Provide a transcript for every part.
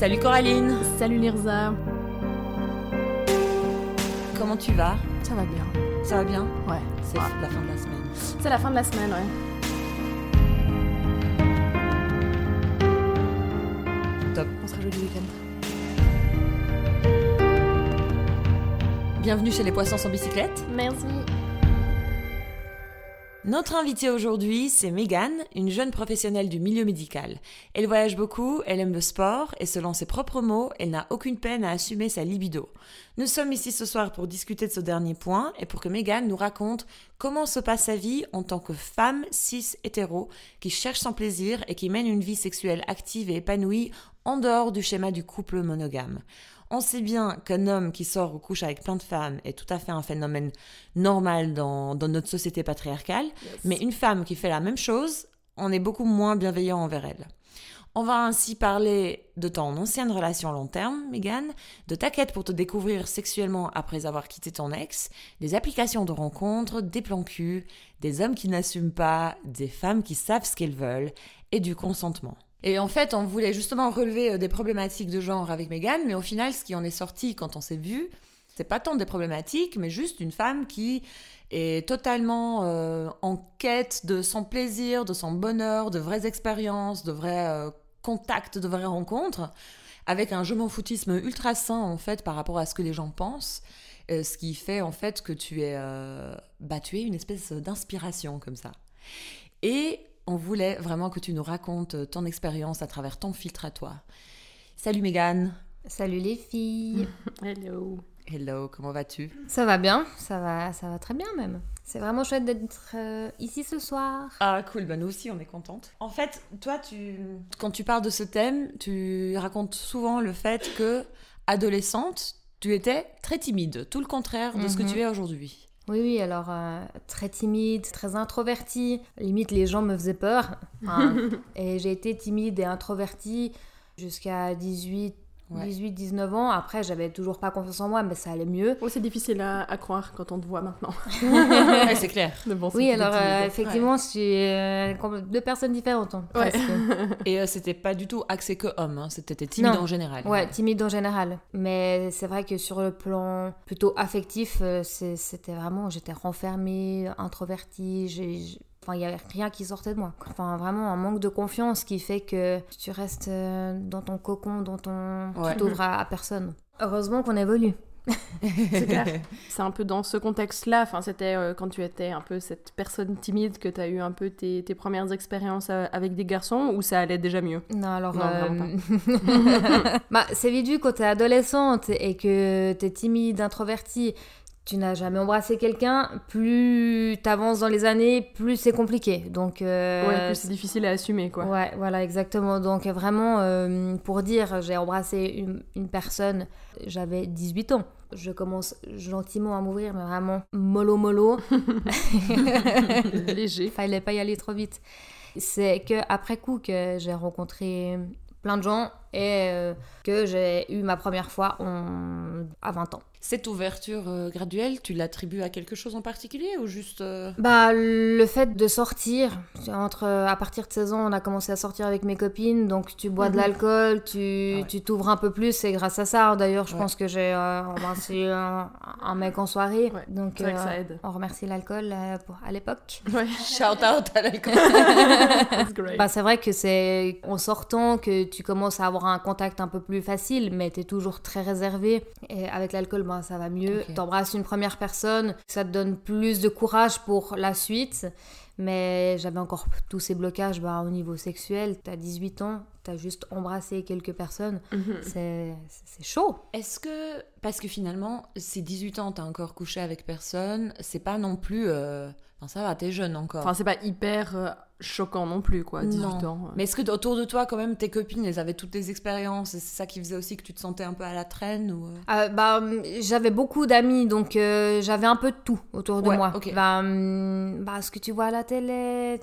Salut Coraline Salut Lirza Comment tu vas? Ça va bien. Ça va bien? Ouais. C'est Ouais. la fin de la semaine. C'est la fin de la semaine, ouais. Top. On se rajoute du week-end. Bienvenue chez les Poissons sans bicyclette. Merci. Notre invitée aujourd'hui, c'est Megan, une jeune professionnelle du milieu médical. Elle voyage beaucoup, elle aime le sport et selon ses propres mots, elle n'a aucune peine à assumer sa libido. Nous sommes ici ce soir pour discuter de ce dernier point et pour que Megan nous raconte comment se passe sa vie en tant que femme cis hétéro qui cherche son plaisir et qui mène une vie sexuelle active et épanouie en dehors du schéma du couple monogame. On sait bien qu'un homme qui sort ou couche avec plein de femmes est tout à fait un phénomène normal dans, dans notre société patriarcale, mais une femme qui fait la même chose, on est beaucoup moins bienveillant envers elle. On va ainsi parler de ton ancienne relation long terme, Megan, de ta quête pour te découvrir sexuellement après avoir quitté ton ex, des applications de rencontres, des plans cul, des hommes qui n'assument pas, des femmes qui savent ce qu'elles veulent et du consentement. Et en fait, on voulait justement relever euh, des problématiques de genre avec Megan, mais au final, ce qui en est sorti quand on s'est vu, c'est pas tant des problématiques, mais juste une femme qui est totalement euh, en quête de son plaisir, de son bonheur, de vraies expériences, de vrais euh, contacts, de vraies rencontres, avec un je m'en foutisme ultra sain en fait par rapport à ce que les gens pensent, ce qui fait en fait que tu es, bah, tu es une espèce d'inspiration comme ça. Et on voulait vraiment que tu nous racontes ton expérience à travers ton filtre à toi. Salut Megan. Salut les filles. Hello. Hello, comment vas-tu? Ça va bien, ça va, ça va très bien même. C'est vraiment chouette d'être euh, ici ce soir. Ah cool, bah nous aussi on est contente. En fait, toi tu quand tu parles de ce thème, tu racontes souvent le fait que adolescente, tu étais très timide, tout le contraire de ce que Mhm. tu es aujourd'hui. Oui, oui, alors euh, très timide, très introvertie. Limite, les gens me faisaient peur. Et j'ai été timide et introvertie jusqu'à 18, Ouais. 18, 19 ans. Après, j'avais toujours pas confiance en moi, mais ça allait mieux. Oh, c'est difficile à, à croire quand on te voit maintenant. ouais, c'est clair. Bon, Oui, alors euh, timide. effectivement, je suis euh, comme deux personnes différentes. hein, presque. Et euh, c'était pas du tout axé que homme, hein, c'était timide Non. en général. Ouais, timide en général. Mais c'est vrai que sur le plan plutôt affectif, c'était vraiment, j'étais renfermée, introvertie, j'ai- Enfin, il n'y avait rien qui sortait de moi. Enfin, vraiment un manque de confiance qui fait que tu restes euh, dans ton cocon, dans ton... Ouais. Tu t'ouvres à, à personne. Heureusement qu'on évolue. C'est clair. C'est un peu dans ce contexte-là, enfin, c'était euh, quand tu étais un peu cette personne timide que tu as eu un peu tes, tes premières expériences euh, avec des garçons ou ça allait déjà mieux? Non, alors... Non, euh, bah, c'est vite vu quand t'es adolescente et que t'es timide, introvertie, tu n'as jamais embrassé quelqu'un, plus t'avances dans les années, plus c'est compliqué. Donc... euh, Ouais, plus c'est difficile à assumer, quoi. Ouais, voilà, exactement. Donc vraiment, euh, pour dire, j'ai embrassé une, une personne, j'avais 18 ans. Je commence gentiment à m'ouvrir, mais vraiment mollo mollo. Léger. Fallait pas y aller trop vite. C'est que après coup que j'ai rencontré plein de gens et euh, que j'ai eu ma première fois en- à 20 ans. Cette ouverture euh, graduelle, tu l'attribues à quelque chose en particulier ou juste euh, Bah, le fait de sortir, entre, à partir de 16 ans, on a commencé à sortir avec mes copines, donc tu bois de Mhm. l'alcool, tu Ah ouais. t'ouvres un peu plus, c'est grâce à ça. D'ailleurs, je Ouais. pense que j'ai embrassé un, un mec en soirée, Ouais, donc C'est vrai que ça aide. on remercie l'alcool pour- à l'époque. Shout out à l'alcool. Bah, c'est vrai que c'est en sortant que tu commences à avoir un contact un peu plus facile, mais tu es toujours très réservé. Et avec l'alcool, bah, ça va mieux. Ok. T'embrasses une première personne, ça te donne plus de courage pour la suite. Mais j'avais encore tous ces blocages bah, au niveau sexuel. T'as 18 ans, t'as juste embrassé quelques personnes. Mhm. C'est c'est chaud. Est-ce que, parce que finalement, ces 18 ans, t'as encore couché avec personne, c'est pas non plus. euh, Enfin, ça va, t'es jeune encore. Enfin, c'est pas hyper euh, choquant non plus, quoi, 18 Non. ans. euh. Mais est-ce que autour de toi, quand même, tes copines, elles avaient toutes les expériences et c'est ça qui faisait aussi que tu te sentais un peu à la traîne ou... euh? Euh, bah, hum, j'avais beaucoup d'amis, donc euh, j'avais un peu de tout autour de Ouais, moi. Bah, hum, bah, ce que tu vois à la télé,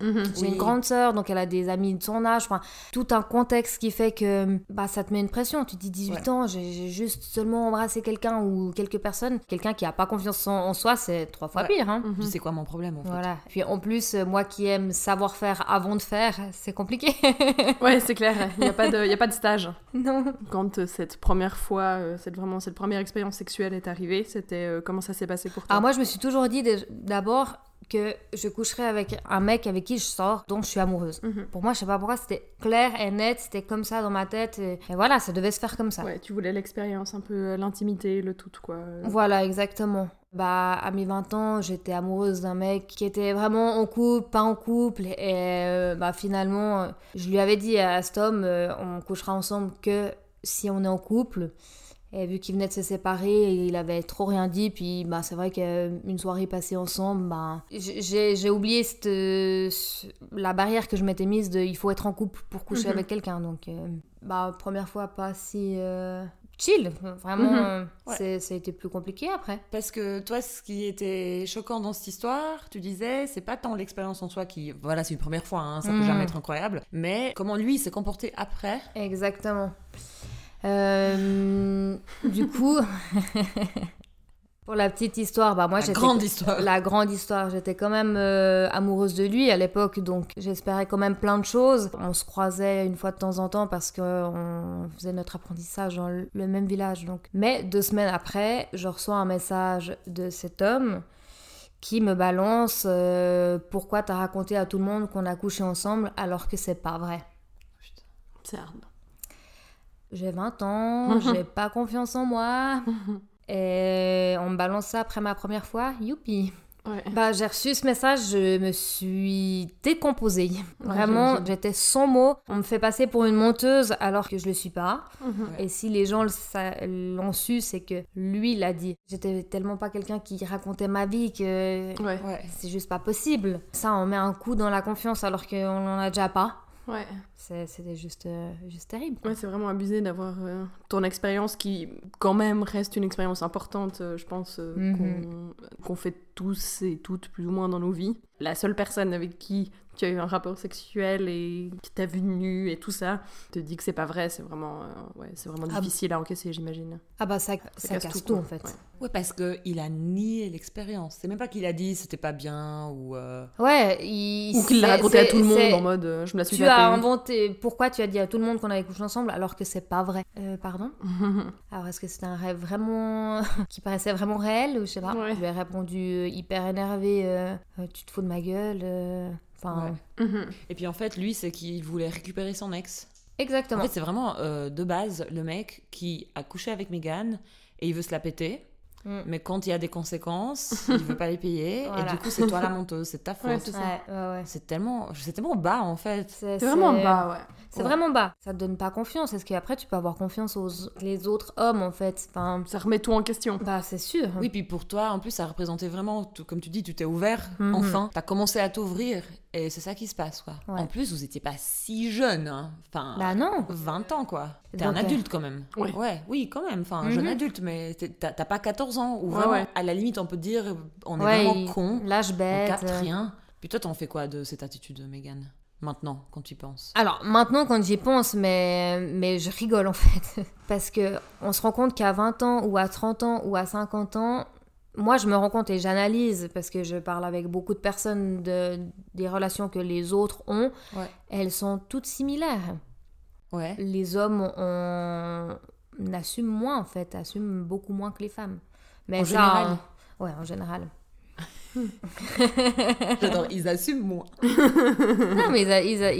Mhm. j'ai Oui. une grande sœur, donc elle a des amis de son âge. Enfin, tout un contexte qui fait que bah, ça te met une pression. Tu te dis 18 ans, j'ai juste seulement embrassé quelqu'un ou quelques personnes. Quelqu'un qui a pas confiance en, en soi, c'est trois fois Ouais. pire. Hein. Mhm. Puis c'est quoi mon problème en fait Voilà. Puis en plus, moi qui qui aime savoir faire avant de faire, c'est compliqué. Ouais, c'est clair, il n'y a, pas de- y a pas de stage. non. Quand euh, cette première fois, euh, cette, vraiment, cette première expérience sexuelle est arrivée, c'était euh, comment ça s'est passé pour toi? Alors moi, je me suis toujours dit d'abord que je coucherais avec un mec avec qui je sors, dont je suis amoureuse. Mhm. Pour moi, je sais pas pourquoi, c'était clair et net, c'était comme ça dans ma tête. Et, et voilà, ça devait se faire comme ça. Ouais, tu voulais l'expérience, un peu euh, l'intimité, le tout, quoi. Voilà, exactement. Bah, à mes 20 ans, j'étais amoureuse d'un mec qui était vraiment en couple, pas en couple. Et euh, bah, finalement, je lui avais dit à cet homme, euh, on couchera ensemble que si on est en couple. Et vu qu'il venait de se séparer, il avait trop rien dit. Puis bah, c'est vrai qu'une soirée passée ensemble, bah, j'ai j'ai oublié cette, la barrière que je m'étais mise de il faut être en couple pour coucher Mhm. avec quelqu'un. Donc, euh, bah, première fois, pas si chill. Vraiment, Mhm. Ouais. c'est- ça a été plus compliqué après. Parce que toi, ce qui était choquant dans cette histoire, tu disais, c'est pas tant l'expérience en soi qui, voilà, c'est une première fois, hein, ça peut Mhm. jamais être incroyable, mais comment lui s'est comporté après? Exactement. Euh, du coup, pour la petite histoire, bah moi La j'étais grande histoire. la grande histoire. J'étais quand même euh, amoureuse de lui à l'époque, donc j'espérais quand même plein de choses. On se croisait une fois de temps en temps parce qu'on faisait notre apprentissage dans le le même village. Donc. Mais deux semaines après, je reçois un message de cet homme qui me balance euh, pourquoi t'as raconté à tout le monde qu'on a couché ensemble alors que c'est pas vrai? C'est hard. J'ai 20 ans, j'ai pas confiance en moi. Et on me balance ça après ma première fois, youpi. Ouais. Bah, j'ai reçu ce message, je me suis décomposée. Vraiment, j'étais sans mots. On me fait passer pour une menteuse alors que je le suis pas. Mhm. Et si les gens l'ont su, c'est que lui l'a dit. J'étais tellement pas quelqu'un qui racontait ma vie que c'est juste pas possible. Ça, on met un coup dans la confiance alors qu'on en a déjà pas. Ouais. C'était juste, juste terrible. Ouais, c'est vraiment abusé d'avoir euh, ton expérience qui, quand même, reste une expérience importante, euh, je pense, euh, Mhm. qu'on qu'on fait tous et toutes plus ou moins dans nos vies. La seule personne avec qui tu as eu un rapport sexuel et qui t'a vu nu et tout ça te dit que c'est pas vrai, c'est vraiment, euh, ouais, c'est vraiment Ah, difficile à encaisser, j'imagine. Ah bah ça, ça, casse, tout, en fait. Ouais. Ouais, parce que il a nié l'expérience. C'est même pas qu'il a dit c'était pas bien ou. euh, Ouais, il... Ou qu'il l'a raconté à tout le monde en mode euh, je me la suis Tu as inventé. Pourquoi tu as dit à tout le monde qu'on avait couché ensemble alors que c'est pas vrai Euh, Pardon Alors est-ce que c'était un rêve vraiment qui paraissait vraiment réel ou je sais pas Ouais. Je lui ai répondu hyper énervé. euh, tu te fous de ma gueule. euh, Enfin, Ouais. Mhm. Et puis en fait, lui, c'est qu'il voulait récupérer son ex. En exactement. fait, c'est vraiment euh, de base le mec qui a couché avec Megan et il veut se la péter. Mm. Mais quand il y a des conséquences, il veut pas les payer. Voilà. Et du coup, c'est toi la menteuse, c'est ta faute. Ouais, c'est. Ouais, ouais, tellement, c'est tellement bas en fait. C'est C'est vraiment bas, ouais. C'est Ouais. vraiment bas. Ça te donne pas confiance. Est-ce qu'après tu peux avoir confiance aux les autres hommes en fait? Enfin, Ça remet tout en question. bah c'est sûr. Oui, puis pour toi, en plus, ça représentait vraiment, tout- comme tu dis, tu t'es ouvert, Mhm. enfin. T'as commencé à t'ouvrir et c'est ça qui se passe, quoi. Ouais. En plus, vous étiez pas si jeune, hein. Enfin, Bah non. 20 ans, quoi. T'es un euh, adulte quand même. Ouais. oui, quand même. Enfin, un Mhm. jeune adulte, mais t'as pas 14 ans. Ou Ouais, vraiment, ouais. à la limite, on peut dire, on est Ouais, vraiment con. On bête. capte euh. rien. Puis toi, t'en fais quoi de cette attitude, Megan Maintenant, quand tu y penses? Alors maintenant quand j'y pense, mais, mais je rigole en fait. Parce que on se rend compte qu'à 20 ans ou à 30 ans ou à 50 ans, moi je me rends compte et j'analyse parce que je parle avec beaucoup de personnes de, des relations que les autres ont. Ouais. Elles sont toutes similaires. Ouais. Les hommes on, on assume moins en fait, assument beaucoup moins que les femmes. Mais En ça, général. Ouais, en général. J'adore, ils assument moins. non, mais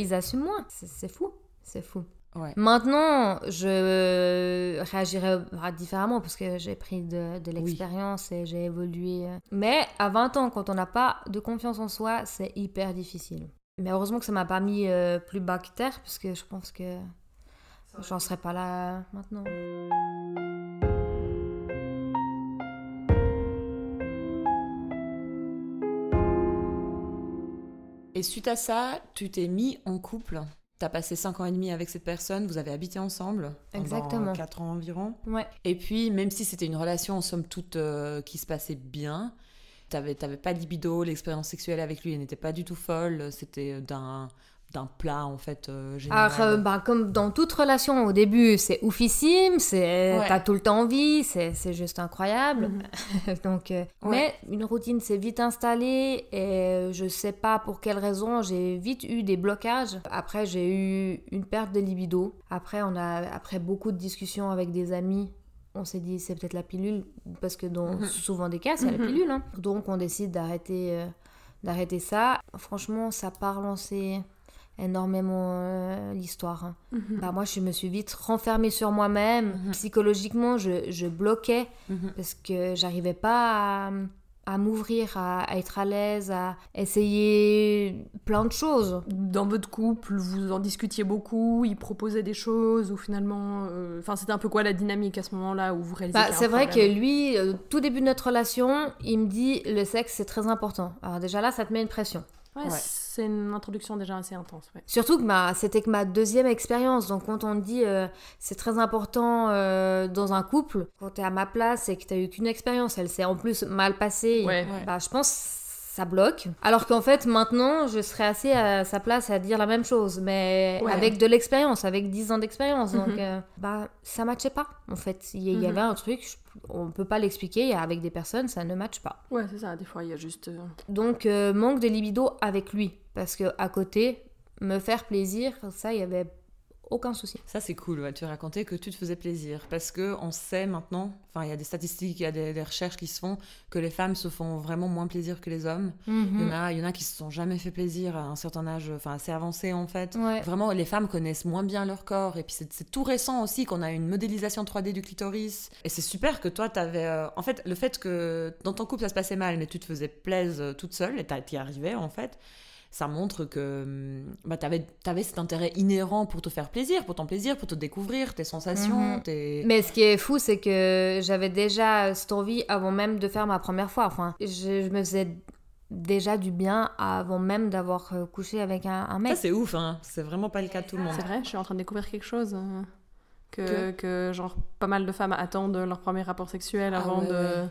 ils, assument moins. C'est fou. C'est fou. Ouais. Maintenant, je réagirais différemment parce que j'ai pris de, de l'expérience et j'ai évolué. Mais à 20 ans, quand on n'a pas de confiance en soi, c'est hyper difficile. Mais heureusement que ça m'a pas mis euh, plus bas que terre parce que je pense que j'en serais pas là maintenant. Et suite à ça, tu t'es mis en couple? T'as passé 5 ans et demi avec cette personne, vous avez habité ensemble. Exactement. 4 ans environ. Ouais. Et puis, même si c'était une relation en somme toute euh, qui se passait bien, t'avais t'avais pas de libido, l'expérience sexuelle avec lui n'était pas du tout folle, c'était d'un d'un plat en fait euh, général Alors, euh, bah, comme dans toute relation, au début, c'est oufissime, c'est Ouais. t'as tout le temps envie, c'est c'est juste incroyable. Donc, euh, Ouais. mais une routine s'est vite installée et je sais pas pour quelle raison, j'ai vite eu des blocages. Après, j'ai eu une perte de libido. Après, on a après beaucoup de discussions avec des amis. On s'est dit c'est peut-être la pilule parce que dans Mhm. souvent des cas c'est la Mhm. pilule. hein. Donc on décide d'arrêter euh, d'arrêter ça. Franchement, ça n'a pas relancé énormément euh, l'histoire. hein. Mhm. Bah, moi, je me suis vite renfermée sur moi-même. Mhm. Psychologiquement, je, je bloquais Mhm. parce que j'arrivais pas à, à m'ouvrir, à, à être à l'aise, à essayer plein de choses. Dans votre couple, vous en discutiez beaucoup, il proposait des choses, ou finalement. euh, Enfin, c'était un peu quoi la dynamique à ce moment-là où vous réalisez Bah, c'est vrai que lui, euh, tout début de notre relation, il me dit le sexe c'est très important. Alors déjà là, ça te met une pression. Ouais, Ouais. C'est une introduction déjà assez intense. Ouais. Surtout que ma- c'était que ma deuxième expérience. Donc, quand on dit euh, c'est très important euh, dans un couple, quand tu es à ma place et que tu eu qu'une expérience, elle s'est en plus mal passée, Ouais. Ouais. bah, je pense ça bloque. Alors qu'en fait, maintenant, je serais assez à sa place à dire la même chose, mais Ouais. avec de l'expérience, avec 10 ans d'expérience. Donc, Mhm. euh, bah, ça matchait pas, en fait. Il y, il y Mhm. avait un truc, je- on peut pas l'expliquer, avec des personnes, ça ne matche pas. Ouais, c'est ça, des fois, il y a juste. euh, Donc, euh, manque de libido avec lui. Parce que à côté, me faire plaisir, ça, il y avait aucun souci. Ça, c'est cool. ouais. Tu racontais que tu te faisais plaisir. Parce que on sait maintenant, enfin, il y a des statistiques, il y a des, des recherches qui se font, que les femmes se font vraiment moins plaisir que les hommes. Il, y en Mhm. a, il y en a qui se sont jamais fait plaisir à un certain âge, enfin, assez avancé en fait. Ouais. Vraiment, les femmes connaissent moins bien leur corps. Et puis, c'est tout récent aussi qu'on a une modélisation 3D du clitoris. Et c'est super que toi, t'avais. euh, En fait, le fait que dans ton couple, ça se passait mal, mais tu te faisais plaisir euh, toute seule, et t'y arrivais en fait, ça montre que hum, bah, t'avais avais cet intérêt inhérent pour te faire plaisir, pour ton plaisir, pour te découvrir, tes sensations, Mhm. tes. Mais ce qui est fou, c'est que j'avais déjà cette envie avant même de faire ma première fois. Enfin, je, je me faisais déjà du bien avant même d'avoir euh, couché avec un, un Ça, mec. c'est ouf, hein. C'est vraiment pas le cas de tout le monde. C'est vrai, je suis en train de découvrir quelque chose. euh, que, Que que, genre, pas mal de femmes attendent leur premier rapport sexuel Ah avant ouais, de. ouais.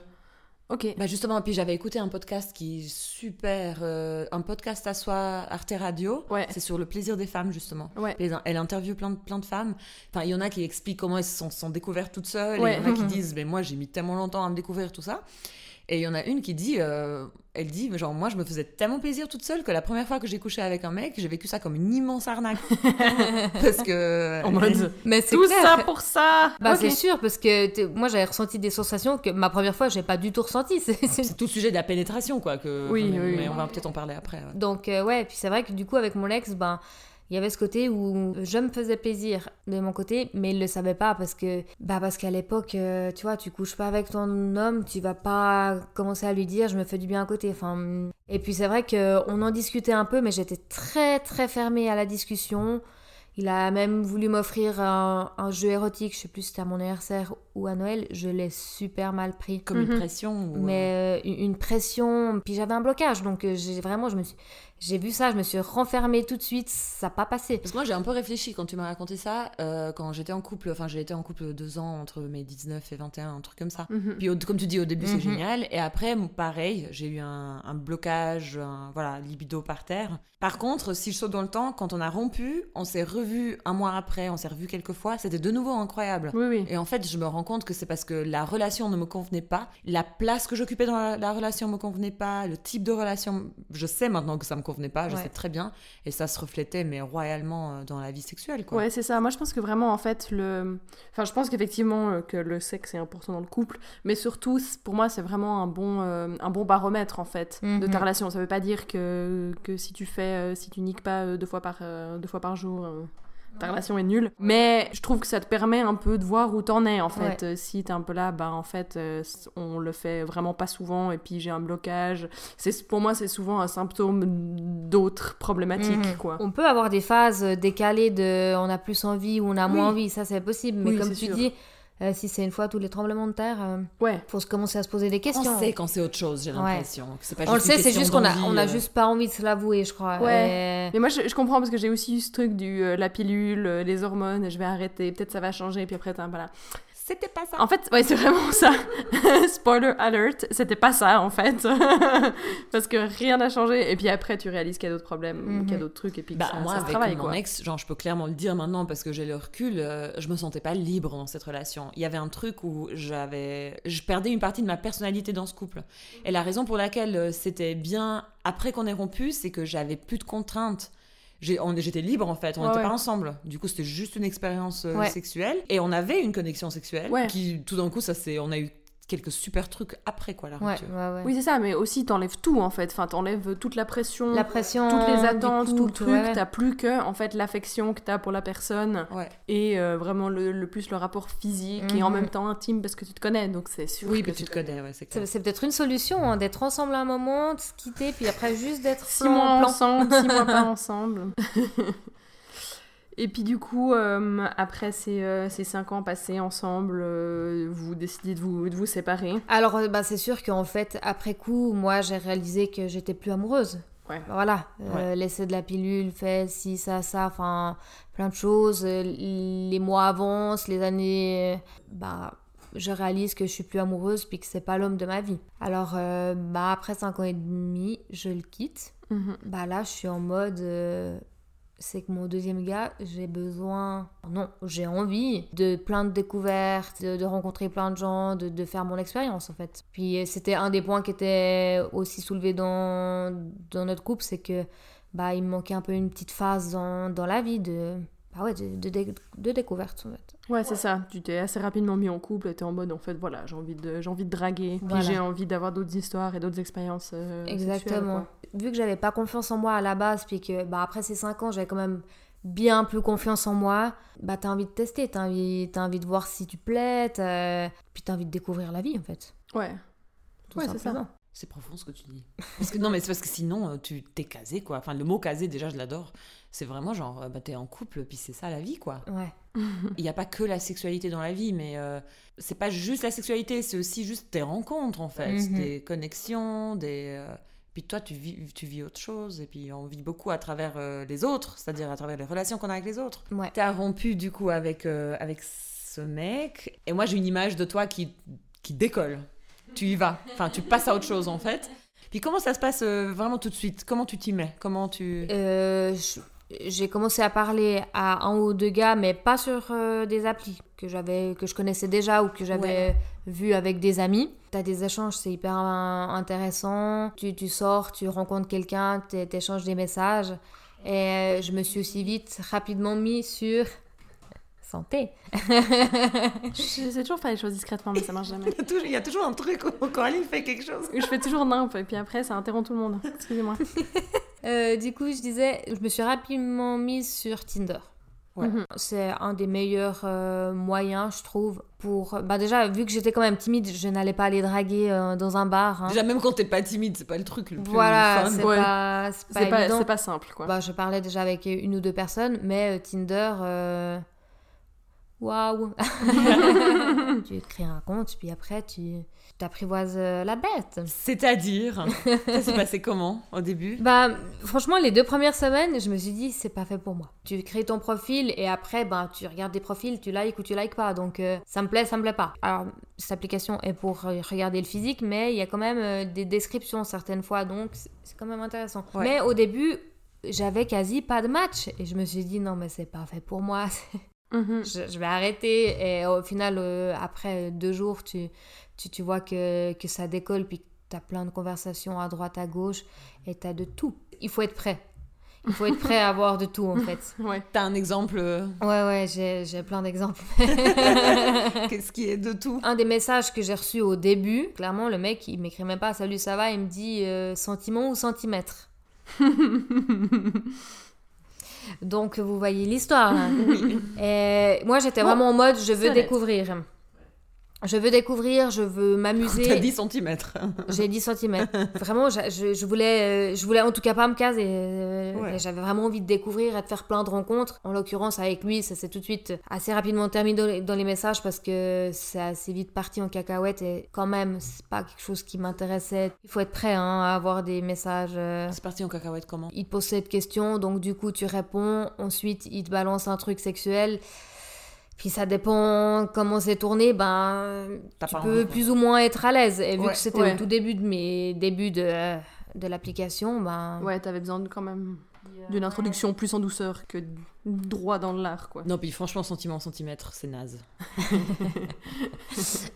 Ok. Bah justement, puis j'avais écouté un podcast qui est super, euh, un podcast à soi, Arte Radio. Ouais. C'est sur le plaisir des femmes justement. Ouais. Elle interviewe plein de, plein de femmes. Enfin, il y en a qui expliquent comment elles se sont, sont découvertes toutes seules. Ouais. Et il y en a qui disent, mais moi j'ai mis tellement longtemps à me découvrir tout ça. Et il y en a une qui dit, euh, elle dit, genre moi je me faisais tellement plaisir toute seule que la première fois que j'ai couché avec un mec, j'ai vécu ça comme une immense arnaque. Parce que En mode. Mais c'est Tout clair. ça pour ça Bah, c'est sûr, parce que moi j'avais ressenti des sensations que ma première fois j'ai pas du tout ressenti. C'est- c'est- c'est tout le sujet de la pénétration quoi. Que, Oui, mais, oui, mais oui. on va peut-être en parler après. ouais. Donc euh, ouais, puis c'est vrai que du coup avec mon ex, ben il y avait ce côté où je me faisais plaisir de mon côté, mais il le savait pas parce que bah parce qu'à l'époque, euh, tu vois, tu couches pas avec ton homme, tu vas pas commencer à lui dire je me fais du bien à côté. Enfin et puis c'est vrai que on en discutait un peu, mais j'étais très très fermée à la discussion. Il a même voulu m'offrir un, un jeu érotique, je sais plus si c'était à mon anniversaire ou à Noël, je l'ai super mal pris. Comme une Mhm. pression. ou, euh, Mais euh, une pression, puis j'avais un blocage, donc euh, j'ai vraiment, je me suis, j'ai vu ça, je me suis renfermée tout de suite, ça n'a pas passé. Parce que moi j'ai un peu réfléchi quand tu m'as raconté ça, euh, quand j'étais en couple, enfin j'ai été en couple deux ans entre mes 19 et 21, un truc comme ça. Mhm. Puis au- comme tu dis au début c'est Mhm. génial, et après pareil, j'ai eu un, un blocage, un- voilà, libido par terre. Par contre, si je saute dans le temps, quand on a rompu, on s'est revu un mois après, on s'est revu quelques fois, c'était de nouveau incroyable. Oui, oui. Et en fait, je me rends compte que c'est parce que la relation ne me convenait pas, la place que j'occupais dans la, la relation me convenait pas, le type de relation, je sais maintenant que ça me convenait pas, je Ouais. sais très bien, et ça se reflétait mais royalement euh, dans la vie sexuelle quoi. Ouais, c'est ça. Moi, je pense que vraiment, en fait, le. Enfin, je pense qu'effectivement, euh, que le sexe est important dans le couple, mais surtout, pour moi, c'est vraiment un bon, euh, un bon baromètre, en fait, de Mhm. ta relation. Ça veut pas dire que, que si tu fais, euh, si tu niques pas euh, deux fois par, deux fois par jour. Ta relation est nulle. Mais je trouve que ça te permet un peu de voir où t'en es, en fait. Euh, si t'es un peu là, bah, en fait, euh, on le fait vraiment pas souvent, et puis j'ai un blocage. C'est, pour moi, c'est souvent un symptôme d'autres problématiques, Mhm. quoi. On peut avoir des phases décalées de on a plus envie ou on a moins Oui. envie, ça c'est possible, mais Oui, comme tu sûr. dis, euh, si c'est une fois tous les tremblements de terre, euh, Ouais. faut se commencer à se poser des questions. On sait quand c'est autre chose, j'ai l'impression. On le sait, c'est juste qu'on a, on a euh. juste pas envie de se l'avouer, je crois. Ouais. Et- Mais moi, je, je comprends parce que j'ai aussi eu ce truc du euh, la pilule, euh, les hormones, je vais arrêter, peut-être ça va changer, puis après, t'as voilà. C'était pas ça. En fait, ouais, c'est vraiment ça. Spoiler alert, c'était pas ça en fait. Parce que rien n'a changé. Et puis après, tu réalises qu'il y a d'autres problèmes, qu'il y a d'autres trucs. Et puis que Bah, ça, moi, ça se avec travaille, mon quoi. ex, genre, je peux clairement le dire maintenant parce que j'ai le recul, euh, je me sentais pas libre dans cette relation. Il y avait un truc où j'avais, je perdais une partie de ma personnalité dans ce couple. Et la raison pour laquelle euh, c'était bien après qu'on ait rompu, c'est que j'avais plus de contraintes. J'étais libre en fait, on n'était ouais. pas ensemble. Du coup, c'était juste une expérience euh, Ouais. sexuelle et on avait une connexion sexuelle Ouais. qui, tout d'un coup, ça c'est, on a eu quelques super trucs après quoi la rupture. ouais, ouais. Oui, c'est ça, mais aussi t'enlèves tout en fait. Enfin, t'enlèves toute la pression, La pression. toutes les attentes, tout le truc. ouais. T'as plus que en fait l'affection que t'as pour la personne Ouais. et euh, vraiment le, le plus le rapport physique et en Mhm. même temps intime parce que tu te connais. Donc c'est sûr. Oui, que puis tu te connais, ouais, c'est clair. C'est peut-être une solution hein, d'être ensemble à un moment, de se quitter, puis après juste d'être Six mois ensemble, six mois pas ensemble. Et puis du coup, euh, après ces, euh, ces cinq ans passés ensemble, euh, vous décidez de vous, de vous séparer. Alors, euh, bah, c'est sûr qu'en fait, après coup, moi, j'ai réalisé que j'étais plus amoureuse. Ouais. Voilà, euh, laisser de la pilule, fait ci, ça, ça, enfin, plein de choses. Les mois avancent, les années, bah, je réalise que je suis plus amoureuse, puis que c'est pas l'homme de ma vie. Alors, bah, après 5 ans et demi, je le quitte. Mhm. Bah là, je suis en mode. C'est que mon deuxième gars, j'ai besoin. Non, j'ai envie de plein de découvertes, de, rencontrer plein de gens, de, de faire mon expérience en fait. Puis euh, c'était un des points qui était aussi soulevé dans, dans notre couple, c'est que bah, il me manquait un peu une petite phase dans, dans la vie de. Bah ouais, de, de, dé- de découverte en fait. Ouais, c'est ça. Tu t'es assez rapidement mis en couple, t'es en mode en fait, voilà, j'ai envie de, j'ai envie de draguer, puis j'ai envie d'avoir d'autres histoires et d'autres expériences. euh, Exactement. Vu que j'avais pas confiance en moi à la base, puis que bah, après ces 5 ans, j'avais quand même bien plus confiance en moi, bah t'as envie de tester, t'as envie, t'as envie de voir si tu plais, t'as- puis t'as envie de découvrir la vie en fait. Ouais. tout Ouais, c'est ça. C'est profond ce que tu dis. Parce que, non, mais c'est parce que sinon, euh, tu t'es casé, quoi. Enfin, le mot casé, déjà, je l'adore. C'est vraiment genre, euh, bah, t'es en couple, puis c'est ça la vie, quoi. Ouais. Il n'y a pas que la sexualité dans la vie, mais euh, c'est pas juste la sexualité, c'est aussi juste tes rencontres, en fait. Mhm. Des connexions, des. euh, Puis toi, tu vis, tu vis autre chose, et puis on vit beaucoup à travers euh, les autres, c'est-à-dire à travers les relations qu'on a avec les autres. Ouais. T'as rompu, du coup, avec, avec ce mec, et moi, j'ai une image de toi qui, qui décolle. Tu y vas. Enfin, tu passes à autre chose, en fait. Puis comment ça se passe euh, vraiment tout de suite? Comment tu t'y mets? Comment tu... Euh, je- j'ai commencé à parler à un ou deux gars, mais pas sur euh, des applis que j'avais, que je connaissais déjà ou que j'avais vu avec des amis. T'as des échanges, c'est hyper intéressant. Tu, tu sors, tu rencontres quelqu'un, t'é- t'échanges des messages. Et euh, je me suis aussi vite, rapidement mis sur santé. J'essaie toujours de faire les choses discrètement, mais ça marche jamais. Il y a toujours un truc où Coraline fait quelque chose. Je fais toujours nimp, et puis après, ça interrompt tout le monde. Excusez-moi. Euh, du coup, je disais, je me suis rapidement mise sur Tinder. Ouais. Mhm. C'est un des meilleurs euh, moyens, je trouve, pour... Bah déjà, vu que j'étais quand même timide, je n'allais pas aller draguer euh, dans un bar. hein. Déjà, même quand t'es pas timide, c'est pas le truc le plus Voilà, fun. c'est Ouais. pas, c'est pas C'est pas, pas simple, quoi. Bah, je parlais déjà avec une ou deux personnes, mais euh, Tinder... Waouh Tu crées un compte, puis après, tu t'apprivoises euh, la bête. C'est-à-dire, ça s'est passé comment au début? Bah, franchement, les deux premières semaines, je me suis dit, c'est pas fait pour moi. Tu crées ton profil et après, ben, tu regardes des profils, tu likes ou tu likes pas. Donc, euh, ça me plaît, ça me plaît pas. Alors, cette application est pour regarder le physique, mais il y a quand même euh, des descriptions certaines fois, donc c'est c'est quand même intéressant. Ouais. Mais au début, j'avais quasi pas de match et je me suis dit, non, mais c'est pas fait pour moi. Mhm. je, je vais arrêter. Et au final, euh, après deux jours, tu, tu, tu vois que, que ça décolle, puis tu as plein de conversations à droite, à gauche, et tu as de tout. Il faut être prêt. Il faut être prêt à avoir de tout, en fait. Ouais. T'as un exemple euh, Ouais, ouais, j'ai j'ai plein d'exemples. Qu'est-ce qui est de tout? Un des messages que j'ai reçus au début, clairement, le mec, il m'écrit même pas Salut, ça va Il me dit euh, Sentiment ou centimètre? Donc, vous voyez l'histoire. Et moi, j'étais Bon, vraiment en mode Je veux découvrir. Je veux découvrir, je veux T'as m'amuser. 10 cm. J'ai 10 cm. Vraiment, je, je- voulais, euh, je voulais en tout cas pas me caser. euh, Ouais. et J'avais vraiment envie de découvrir et de faire plein de rencontres. En l'occurrence, avec lui, ça s'est tout de suite assez rapidement terminé dans les, dans les messages parce que c'est assez vite parti en cacahuète et quand même, c'est pas quelque chose qui m'intéressait. Il faut être prêt hein, à avoir des messages. euh, C'est parti en cacahuète comment? il te pose cette question, donc du coup tu réponds, ensuite il te balance un truc sexuel. Puis ça dépend comment c'est tourné, ben, T'as tu peux quoi. plus ou moins être à l'aise. Et vu Ouais. que c'était Ouais. au tout début de mes débuts de, de l'application, ben... Ouais, t'avais besoin de, quand même d'une introduction plus en douceur que droit dans l'art, quoi. Non, puis franchement, centimètre centimètre, c'est naze.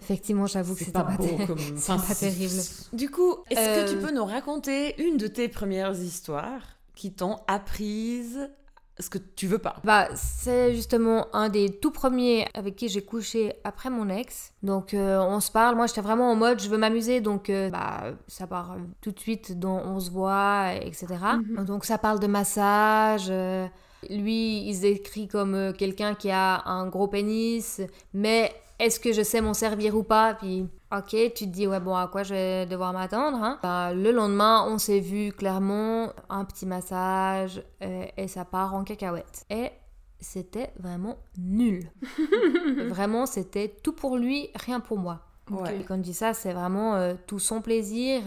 Effectivement, j'avoue que C'est pas pas, beau ter- comme. c'est enfin, pas c'est- terrible. Du coup, est-ce que Euh, tu peux nous raconter une de tes premières histoires qui t'ont apprise ce que tu veux pas Bah, c'est justement un des tout premiers avec qui j'ai couché après mon ex. Donc, euh, on se parle. Moi, j'étais vraiment en mode, je veux m'amuser. Donc, euh, bah, ça part tout de suite dans on se voit, etc. Mhm. Donc, ça parle de massage. euh, lui, il se décrit comme euh, quelqu'un qui a un gros pénis. Mais est-ce que je sais m'en servir ou pas? Puis, ok, tu te dis, ouais, bon, à quoi je vais devoir m'attendre hein? Bah, Le lendemain, on s'est vu clairement un petit massage euh, et ça part en cacahuète. Et c'était vraiment nul. vraiment, c'était tout pour lui, rien pour moi. Ouais. Et quand je dis ça, c'est vraiment euh, tout son plaisir.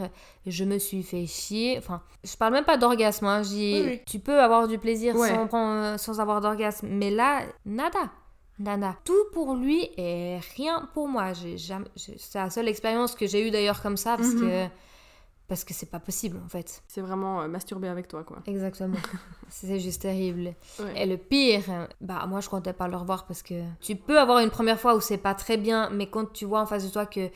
Je me suis fait chier. Enfin, je parle même pas d'orgasme. hein. Je dis, Oui, oui. tu peux avoir du plaisir Ouais. sans, prendre- sans avoir d'orgasme. Mais là, nada. Nada. Tout pour lui et rien pour moi. J'ai jamais... j'ai- C'est la seule expérience que j'ai eue d'ailleurs comme ça parce Mhm. que parce que c'est pas possible en fait. C'est vraiment euh, masturber avec toi, quoi. Exactement. c'est juste terrible. Ouais. Et le pire, bah moi je comptais pas le revoir parce que tu peux avoir une première fois où c'est pas très bien, mais quand tu vois en face de toi que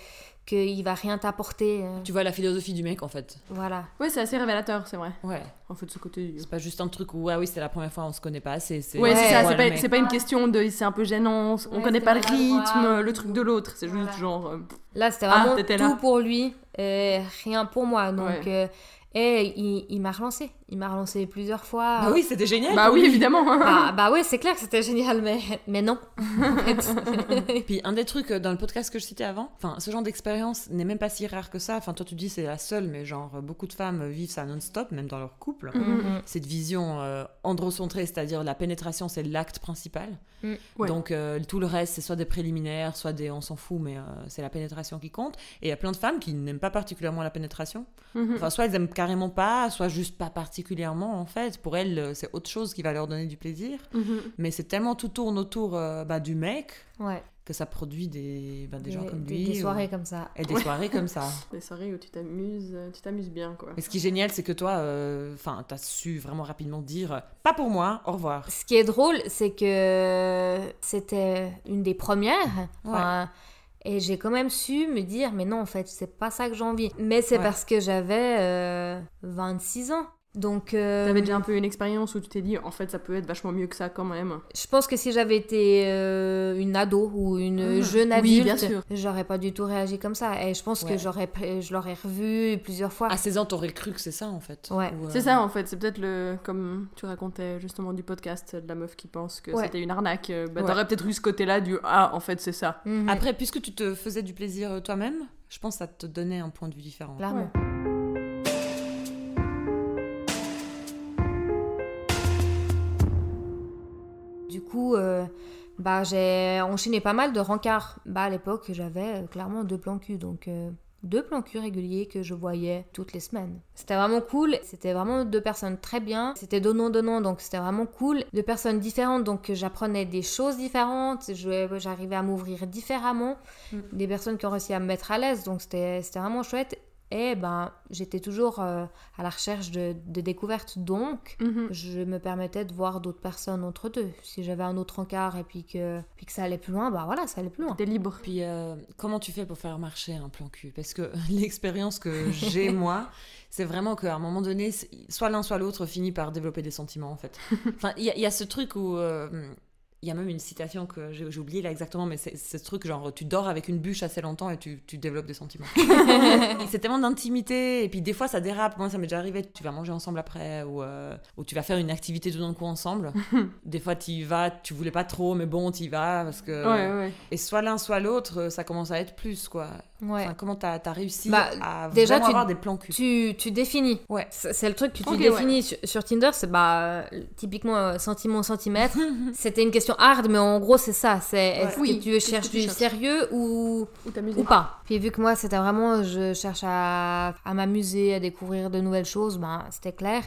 qu'il va rien t'apporter, euh, Tu vois la philosophie du mec en fait. voilà. Ouais, c'est assez révélateur, c'est vrai. Ouais. En fait, ce côté. C'est pas juste un truc où, ah oui, c'est la première fois, on se connaît pas assez. c'est- Ouais, c'est ça, c'est pas, mec. c'est pas une question de c'est un peu gênant, on Ouais, connaît pas le rythme, le truc de l'autre, c'est Voilà. juste genre. euh, Là c'était Ah, vraiment tout là. pour lui et rien pour moi. Donc Ouais. euh, et il, il m'a relancé. Il m'a relancé plusieurs fois. Bah oui, c'était génial. Bah oui, évidemment. Bah, bah oui, c'est clair que c'était génial, mais, mais non. en fait. Puis un des trucs euh, dans le podcast que je citais avant, enfin ce genre d'expérience n'est même pas si rare que ça. Enfin toi tu dis c'est la seule, mais genre beaucoup de femmes vivent ça non-stop, même dans leur couple. Mhm. Cette vision euh, androcentrée, c'est-à-dire la pénétration, c'est l'acte principal. Ouais. Donc euh, tout le reste, c'est soit des préliminaires, soit des on s'en fout, mais euh, c'est la pénétration qui compte. Et il y a plein de femmes qui n'aiment pas particulièrement la pénétration. Enfin, soit elles aiment carrément pas, soit juste pas particulièrement en fait. Pour elles, euh, c'est autre chose qui va leur donner du plaisir. Mhm. Mais c'est tellement tout tourne autour euh, bah, du mec Ouais. que ça produit des, bah, des gens comme des, lui. des ou- soirées comme ça. Et des soirées comme ça. Des soirées où tu t'amuses, euh, tu t'amuses bien, quoi. Mais ce qui est génial, c'est que toi, euh, enfin, t'as su vraiment rapidement dire pas pour moi, au revoir. Ce qui est drôle, c'est que c'était une des premières. Et j'ai quand même su me dire, mais non, en fait, c'est pas ça que j'ai envie. Mais c'est Ouais. parce que j'avais euh, 26 ans. Donc, euh, T'avais déjà un peu une expérience où tu t'es dit, en fait, ça peut être vachement mieux que ça quand même. je pense que si j'avais été euh, une ado ou une Ah, jeune adulte, bien sûr. j'aurais pas du tout réagi comme ça. Et je pense Ouais. que j'aurais, je l'aurais revu plusieurs fois. À 16 ans, t'aurais cru que c'est ça en fait. Ouais. Ou, euh, C'est ça en fait, c'est peut-être le. Comme tu racontais justement du podcast de la meuf qui pense que Ouais. c'était une arnaque. euh, Bah, Ouais. T'aurais peut-être eu ce côté-là du Ah, en fait, c'est ça. Mhm, Après, puisque tu te faisais du plaisir euh, toi-même, je pense que ça te donnait un point de vue différent. clairement. Coup, euh, bah, j'ai enchaîné pas mal de rencarts. Bah, à l'époque, j'avais euh, clairement deux plans cul, donc euh, deux plans cul réguliers que je voyais toutes les semaines. C'était vraiment cool, c'était vraiment deux personnes très bien. C'était donnant-donnant, donc c'était vraiment cool. Deux personnes différentes, donc j'apprenais des choses différentes, j'arrivais à m'ouvrir différemment. Mm. Des personnes qui ont réussi à me mettre à l'aise, donc c'était c'était vraiment chouette. Et ben, j'étais toujours euh, à la recherche de, de découvertes, donc Mhm. je me permettais de voir d'autres personnes entre deux. Si j'avais un autre encart et puis que, puis que ça allait plus loin, bah voilà, ça allait plus loin. T'es libre. Puis, euh, comment tu fais pour faire marcher un plan cul? Parce que l'expérience que j'ai, moi, c'est vraiment qu'à un moment donné, soit l'un, soit l'autre finit par développer des sentiments, en fait. Enfin, il y, a- il y a ce truc où... euh, il y a même une citation que j'ai j'ai oublié là exactement, mais c'est c'est ce truc genre tu dors avec une bûche assez longtemps et tu, tu développes des sentiments. c'est tellement d'intimité et puis des fois ça dérape. Moi ça m'est déjà arrivé. Tu vas manger ensemble après ou, euh, ou tu vas faire une activité tout d'un coup ensemble. des fois tu y vas, tu voulais pas trop, mais bon tu y vas parce que Ouais, ouais. et soit l'un soit l'autre, ça commence à être plus quoi. Ouais. Enfin, comment t'as as réussi Bah, à déjà, vraiment tu- avoir des plans cul Tu, tu définis. Ouais. C'est le truc que tu définis sur, sur Tinder, c'est bah, typiquement euh, centimètre centimètre. C'était une question hard, mais en gros, c'est ça. C'est est-ce Oui, que tu que cherches tu du cherches sérieux ou, Ou pas? Puis vu que moi, c'était vraiment, je cherche à, à m'amuser, à découvrir de nouvelles choses, ben, c'était clair.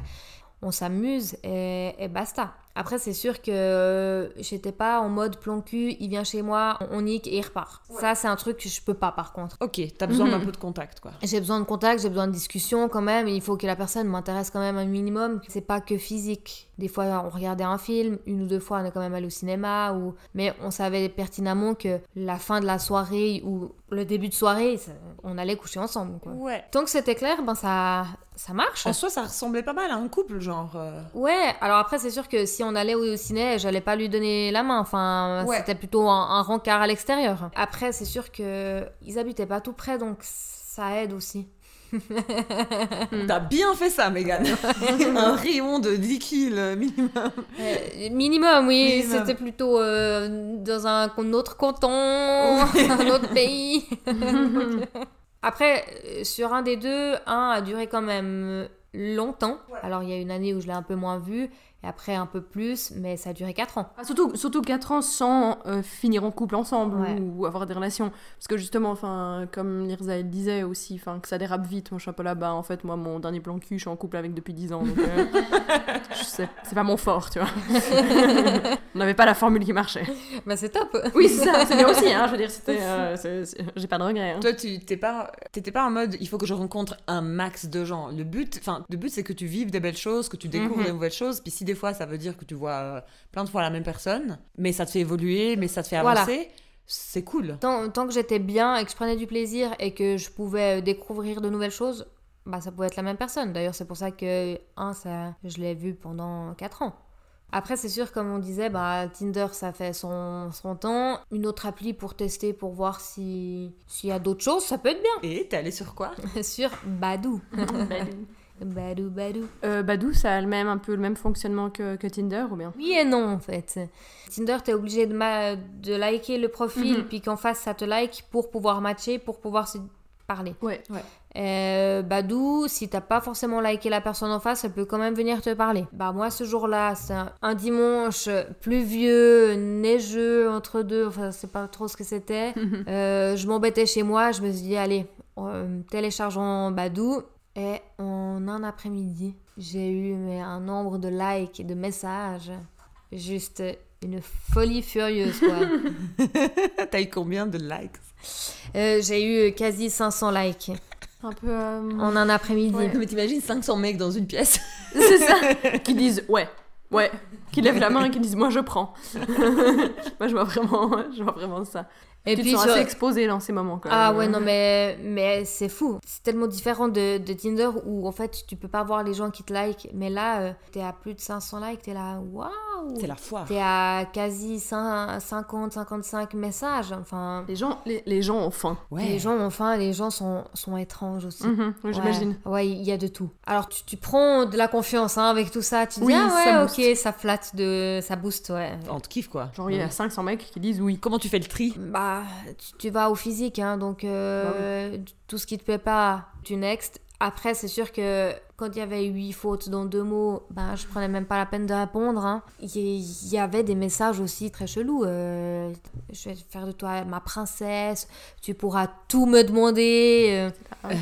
On s'amuse et, et basta. Après, c'est sûr que euh, j'étais pas en mode plan cul, il vient chez moi, on nique et il repart. Ça, c'est un truc que je peux pas par contre. Ok, t'as besoin d'un Mhm. peu de contact, quoi. J'ai besoin de contact, j'ai besoin de discussion quand même. Il faut que la personne m'intéresse quand même un minimum. C'est pas que physique. Des fois, on regardait un film, une ou deux fois, on est quand même allé au cinéma. Ou... Mais on savait pertinemment que la fin de la soirée ou le début de soirée, on allait coucher ensemble. Quoi. Ouais. Tant que c'était clair, ben ça, ça marche. En soi, ça ressemblait pas mal à un couple, genre. euh, Ouais, alors après, c'est sûr que si on allait au ciné, j'allais pas lui donner la main. Enfin, Ouais. c'était plutôt un, un rencard à l'extérieur. Après, c'est sûr que ils habitaient pas tout près, donc ça aide aussi. T'as bien fait ça, Megan. un rayon de 10 kills minimum. Euh, minimum, oui. C'était plutôt euh, dans un autre canton, un autre pays. Après, euh, sur un des deux, un a duré quand même longtemps. Alors, il y a une année où je l'ai un peu moins vu, et après un peu plus, mais ça a duré 4 ans. Ah, surtout, surtout 4 ans sans euh, finir en couple ensemble Ouais. ou avoir des relations. Parce que justement, enfin, comme Lirza elle disait aussi, enfin, que ça dérape vite. Moi, je suis un peu là-bas. En fait, moi, mon dernier plan cul, je suis en couple avec depuis 10 ans. Donc, euh, c'est pas mon fort, tu vois. On n'avait pas la formule qui marchait. Bah, c'est top. Oui, c'est ça, c'est bien aussi. Hein, je veux dire, c'était, euh, c'est- c'est- j'ai pas de regrets. hein. Toi, tu t'es pas, t'étais pas en mode il faut que je rencontre un max de gens. Le but, enfin, le but c'est que tu vives des belles choses, que tu découvres Mhm. des nouvelles choses. Puis si des fois ça veut dire que tu vois euh, plein de fois la même personne, mais ça te fait évoluer, mais ça te fait Voilà. avancer, c'est cool. Tant, tant que j'étais bien et que je prenais du plaisir et que je pouvais euh, découvrir de nouvelles choses, bah ça pouvait être la même personne. D'ailleurs, c'est pour ça que un, ça, je l'ai vu pendant 4 ans. Après, c'est sûr, comme on disait, bah, Tinder, ça fait son, son temps. Une autre appli pour tester, pour voir si- s'il y a d'autres choses, ça peut être Et t'es allé sur quoi? Bien. sur Badou. Badou, Badou. Euh, Badou, ça a le même, un peu le même fonctionnement que, que Tinder ou bien? Oui et non, en fait. Tinder, t'es obligé de, ma- de liker le profil, Mhm. puis qu'en face, ça te like pour pouvoir matcher, pour pouvoir se parler. Ouais. Euh, Badou, si t'as pas forcément liké la personne en face, elle peut quand même venir te parler. Bah moi ce jour-là, c'est un, un dimanche pluvieux, neigeux entre deux, enfin c'est pas trop ce que c'était. Euh, je m'embêtais chez moi, je me suis dit allez, euh, téléchargeons Badou. Et en un après-midi, j'ai eu mais, un nombre de likes et de messages. Juste une folie furieuse quoi. T'as eu combien de likes? Euh, j'ai eu quasi 500 likes Un peu. euh, en un après-midi. Ouais. Mais t'imagines 500 mecs dans une pièce? C'est ça Qui disent ouais, ouais. Qui lèvent la main et qui disent moi je prends. moi je vois vraiment, je vois vraiment ça. Et puis sont sur- assez exposés dans ces moments. Quand Ah même. ouais, non, mais, mais c'est fou. C'est tellement différent de, de Tinder où en fait tu peux pas voir les gens qui te like. Mais là, euh, t'es à plus de 500 likes, t'es là, waouh! C'est la foire. T'es à quasi 5 50, 55 messages. Enfin, Les gens, les, les gens ont faim. Ouais. les gens, enfin, les gens sont, sont étranges aussi. Mhm, J'imagine. Ouais, ouais, il y a de tout. Alors tu, tu prends de la confiance hein, avec tout ça. Tu te Oui, dis, ah ça ouais, booste. ok, ça flatte, de, ça booste, ouais. On te kiffe quoi. Genre il y a 500 mecs qui disent oui. Comment tu fais le tri? Bah, tu, tu vas au physique, hein, donc euh, tout ce qui te plaît pas, tu next. Après, c'est sûr que quand il y avait huit fautes dans deux mots, ben, je prenais même pas la peine de répondre. hein. Il y, avait des messages aussi très chelous. euh, je vais faire de toi ma princesse, tu pourras tout me demander. euh,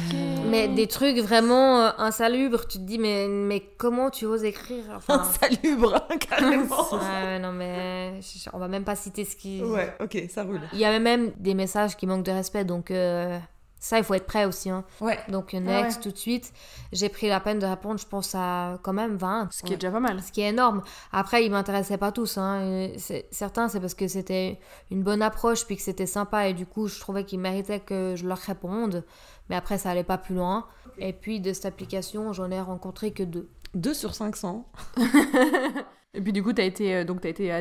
mais des trucs vraiment euh, insalubres. Tu te dis, mais, mais comment tu oses écrire enfin, Insalubre, carrément. ouais, non, mais on va même pas citer ce qui. Ouais, ok, ça roule. Il y avait même des messages qui manquent de respect, donc euh, ça, il faut être prêt aussi. hein. Ouais. Donc, euh, Ah next, ouais. tout de suite. J'ai pris la peine de répondre, je pense, à quand même 20. Ce qui est déjà pas mal. Ce qui est énorme. Après, ils m'intéressaient pas tous. Hein. C'est- Certains, c'est parce que c'était une bonne approche, puis que c'était sympa, et du coup, je trouvais qu'ils méritaient que je leur réponde. Mais après, ça allait pas plus loin. Et puis, de cette application, j'en ai rencontré que deux. 2 sur 500. Et puis du coup, t'as été, euh, donc t'as été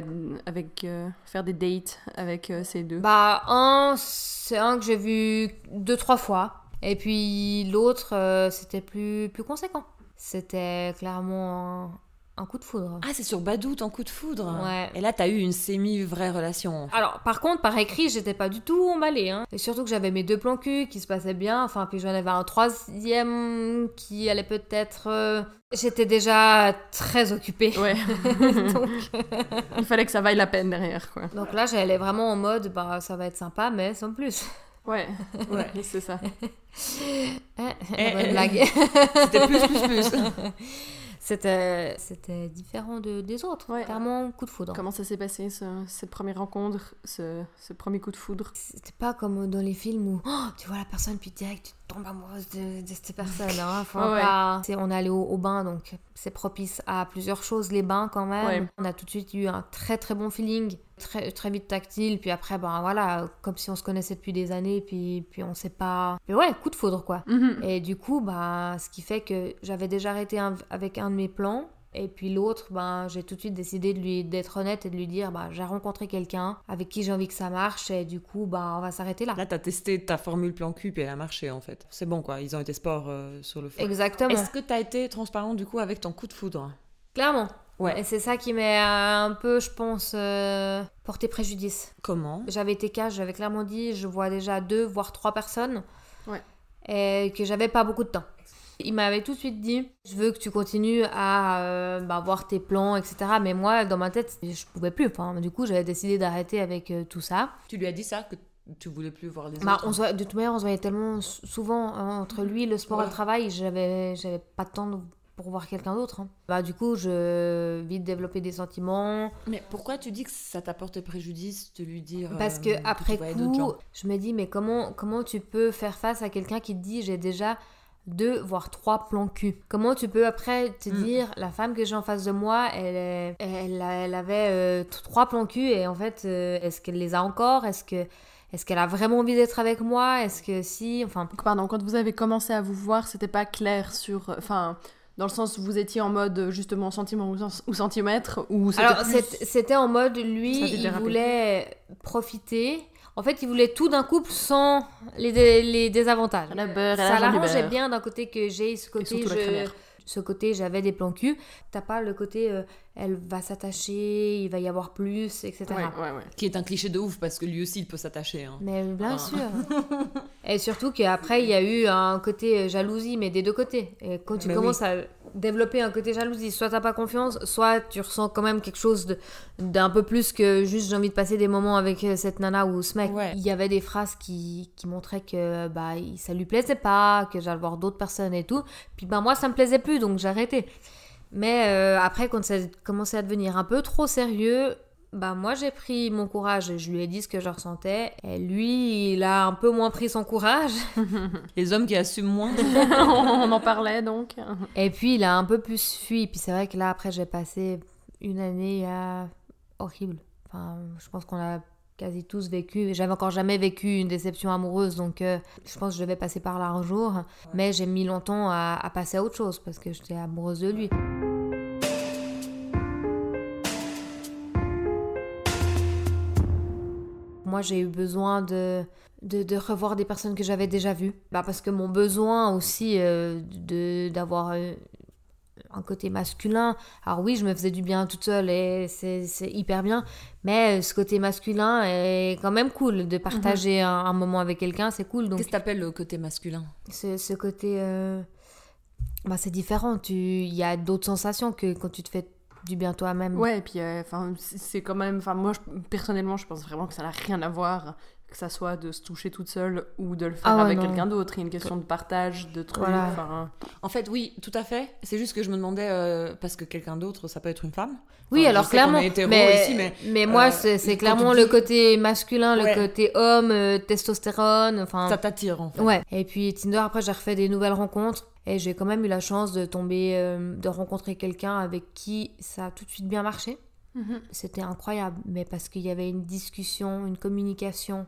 avec euh, faire des dates avec euh, ces deux. Bah, un, c'est un que j'ai vu deux, trois fois. Et puis l'autre, c'était plus, plus conséquent. C'était clairement un, coup de foudre. Ah, c'est sur Badou ton coup de foudre. Ouais. Et là, t'as eu une semi-vraie relation. Alors, par contre, par écrit, j'étais pas du tout emballée. Hein. Et surtout que j'avais mes deux plans cul qui se passaient bien. Enfin, puis j'en avais un troisième qui allait peut-être. euh, J'étais déjà très occupée. Ouais. donc, Il fallait que ça vaille la peine derrière, quoi. donc là, j'allais vraiment en mode, bah, ça va être sympa, mais sans plus. Ouais. Ouais. c'est ça. Eh, Eh, la bonne eh. blague. C'était plus, plus, plus. C'était c'était différent de, des autres. Ouais. Clairement, coup de foudre. Comment ça s'est passé, ce- cette première rencontre, ce, ce premier coup de foudre? C'était pas comme dans les films où oh, tu vois la personne puis direct tu tombes amoureuse de, de cette personne. Hein. Faut Ouais, ouais. pas- c'est- On est allé au, au bain donc c'est propice à plusieurs choses les bains quand même. Ouais. On a tout de suite eu un très très bon feeling, très très vite tactile puis après ben voilà comme si on se connaissait depuis des années puis puis on sait pas. Mais ouais coup de foudre quoi. Mhm. Et du coup bah ce qui fait que j'avais déjà arrêté un- avec un de mes plans. Et puis l'autre, ben, j'ai tout de suite décidé de lui d'être honnête et de lui dire, bah, j'ai rencontré quelqu'un avec qui j'ai envie que ça marche et du coup, bah, on va s'arrêter là. Là, t'as testé ta formule plan cul et elle a marché en fait. C'est bon quoi, ils ont été sport euh, sur le fond. Exactement. Est-ce que t'as été transparent du coup avec ton coup de foudre? Clairement. Ouais. Et c'est ça qui m'a un peu, je pense, euh, porté préjudice. Comment? J'avais été cash, j'avais clairement dit, je vois déjà deux, voire trois personnes. Ouais. Et que j'avais pas beaucoup de temps. Il m'avait tout de suite dit, je veux que tu continues à euh, bah, voir tes plans, etc. Mais moi, dans ma tête, je pouvais plus. Enfin, du coup, j'avais décidé d'arrêter avec euh, tout ça. Tu lui as dit ça que tu voulais plus voir les Bah, autres on se de toute manière, on se voyait tellement souvent hein, entre lui, le sport et le travail, j'avais, j'avais pas de temps de- pour voir quelqu'un d'autre. hein. Bah, du coup, je vite développé des sentiments. Mais pourquoi tu dis que ça t'a porté préjudice de lui dire Parce euh, que tu après coup, je me dis, mais comment, comment tu peux faire face à quelqu'un qui te dit, j'ai déjà deux, voire trois plans cul Comment tu peux après te Mm. dire, la femme que j'ai en face de moi, elle, est- elle, elle avait euh, trois plans cul et en fait, euh, est-ce qu'elle les a encore? Est-ce que... Est-ce qu'elle a vraiment envie d'être avec moi? Est-ce que si Enfin, Pardon, quand vous avez commencé à vous voir, c'était pas clair sur. Enfin, dans le sens où vous étiez en mode euh, justement sentiment ou, centimètre ou c'était Alors, plus- c'était en mode, lui, il voulait profiter. En fait, il voulait tout d'un couple sans les, dé- les désavantages. La beurre et Ça l'arrangeait bien d'un côté que j'ai ce côté, je- ce côté j'avais des plans cul. T'as pas le côté, euh, elle va s'attacher, il va y avoir plus, etc. Ouais, ouais, ouais. Qui est un cliché de ouf parce que lui aussi il peut s'attacher. hein. Mais bien Ah. sûr. Et surtout qu'après, il y a eu un côté euh, jalousie, mais des deux côtés. Et quand tu Mais commences à développer un côté jalousie, soit t'as pas confiance, soit tu ressens quand même quelque chose de- d'un peu plus que juste j'ai envie de passer des moments avec euh, cette nana ou ce mec. Ouais. Il y avait des phrases qui, qui montraient que bah, ça lui plaisait pas, que j'allais voir d'autres personnes et tout. Puis bah, moi, ça me plaisait plus, donc j'ai arrêté. Mais euh, après, quand ça commençait à devenir un peu trop sérieux, bah moi j'ai pris mon courage et je lui ai dit ce que je ressentais. Et lui, il a un peu moins pris son courage. Les hommes qui assument moins. On en parlait donc. Et puis il a un peu plus fui. Puis c'est vrai que là, après, j'ai passé une année euh, horrible. Enfin, je pense qu'on a quasi tous vécu. J'avais encore jamais vécu une déception amoureuse, donc euh, je pense que je devais passer par là un jour. Mais j'ai mis longtemps à, à passer à autre chose parce que j'étais amoureuse de lui. Moi, j'ai eu besoin de, de, de revoir des personnes que j'avais déjà vues. Bah, parce que mon besoin aussi euh, de d'avoir euh, un côté masculin. Alors oui, je me faisais du bien toute seule et c'est hyper bien. Mais euh, ce côté masculin est quand même cool. De partager un, un moment avec quelqu'un, c'est cool. Donc Qu'est-ce que t'appelles le côté masculin? Ce, ce côté... euh, bah, c'est différent. Tu- Il y a d'autres sensations que quand tu te fais du bien toi-même. Ouais, et puis euh, enfin c'est c'est quand même. Enfin, moi, je- personnellement, je pense vraiment que ça n'a rien à voir. Que ça soit de se toucher toute seule ou de le faire Ah ouais, avec quelqu'un d'autre. Il y a une question de partage, de trucs. Voilà. enfin, En fait, oui, tout à fait. C'est juste que je me demandais, euh, parce que quelqu'un d'autre, ça peut être une femme. Oui, Enfin, alors clairement. mais, ici, mais, mais moi, euh, c'est clairement le côté masculin, Ouais. le côté homme, euh, testostérone. Enfin, ça t'attire en fait. Ouais. Et puis Tinder, après, j'ai refait des nouvelles rencontres. Et j'ai quand même eu la chance de tomber, euh, de rencontrer quelqu'un avec qui ça a tout de suite bien marché. mhm. C'était incroyable, mais parce qu'il y avait une discussion, une communication.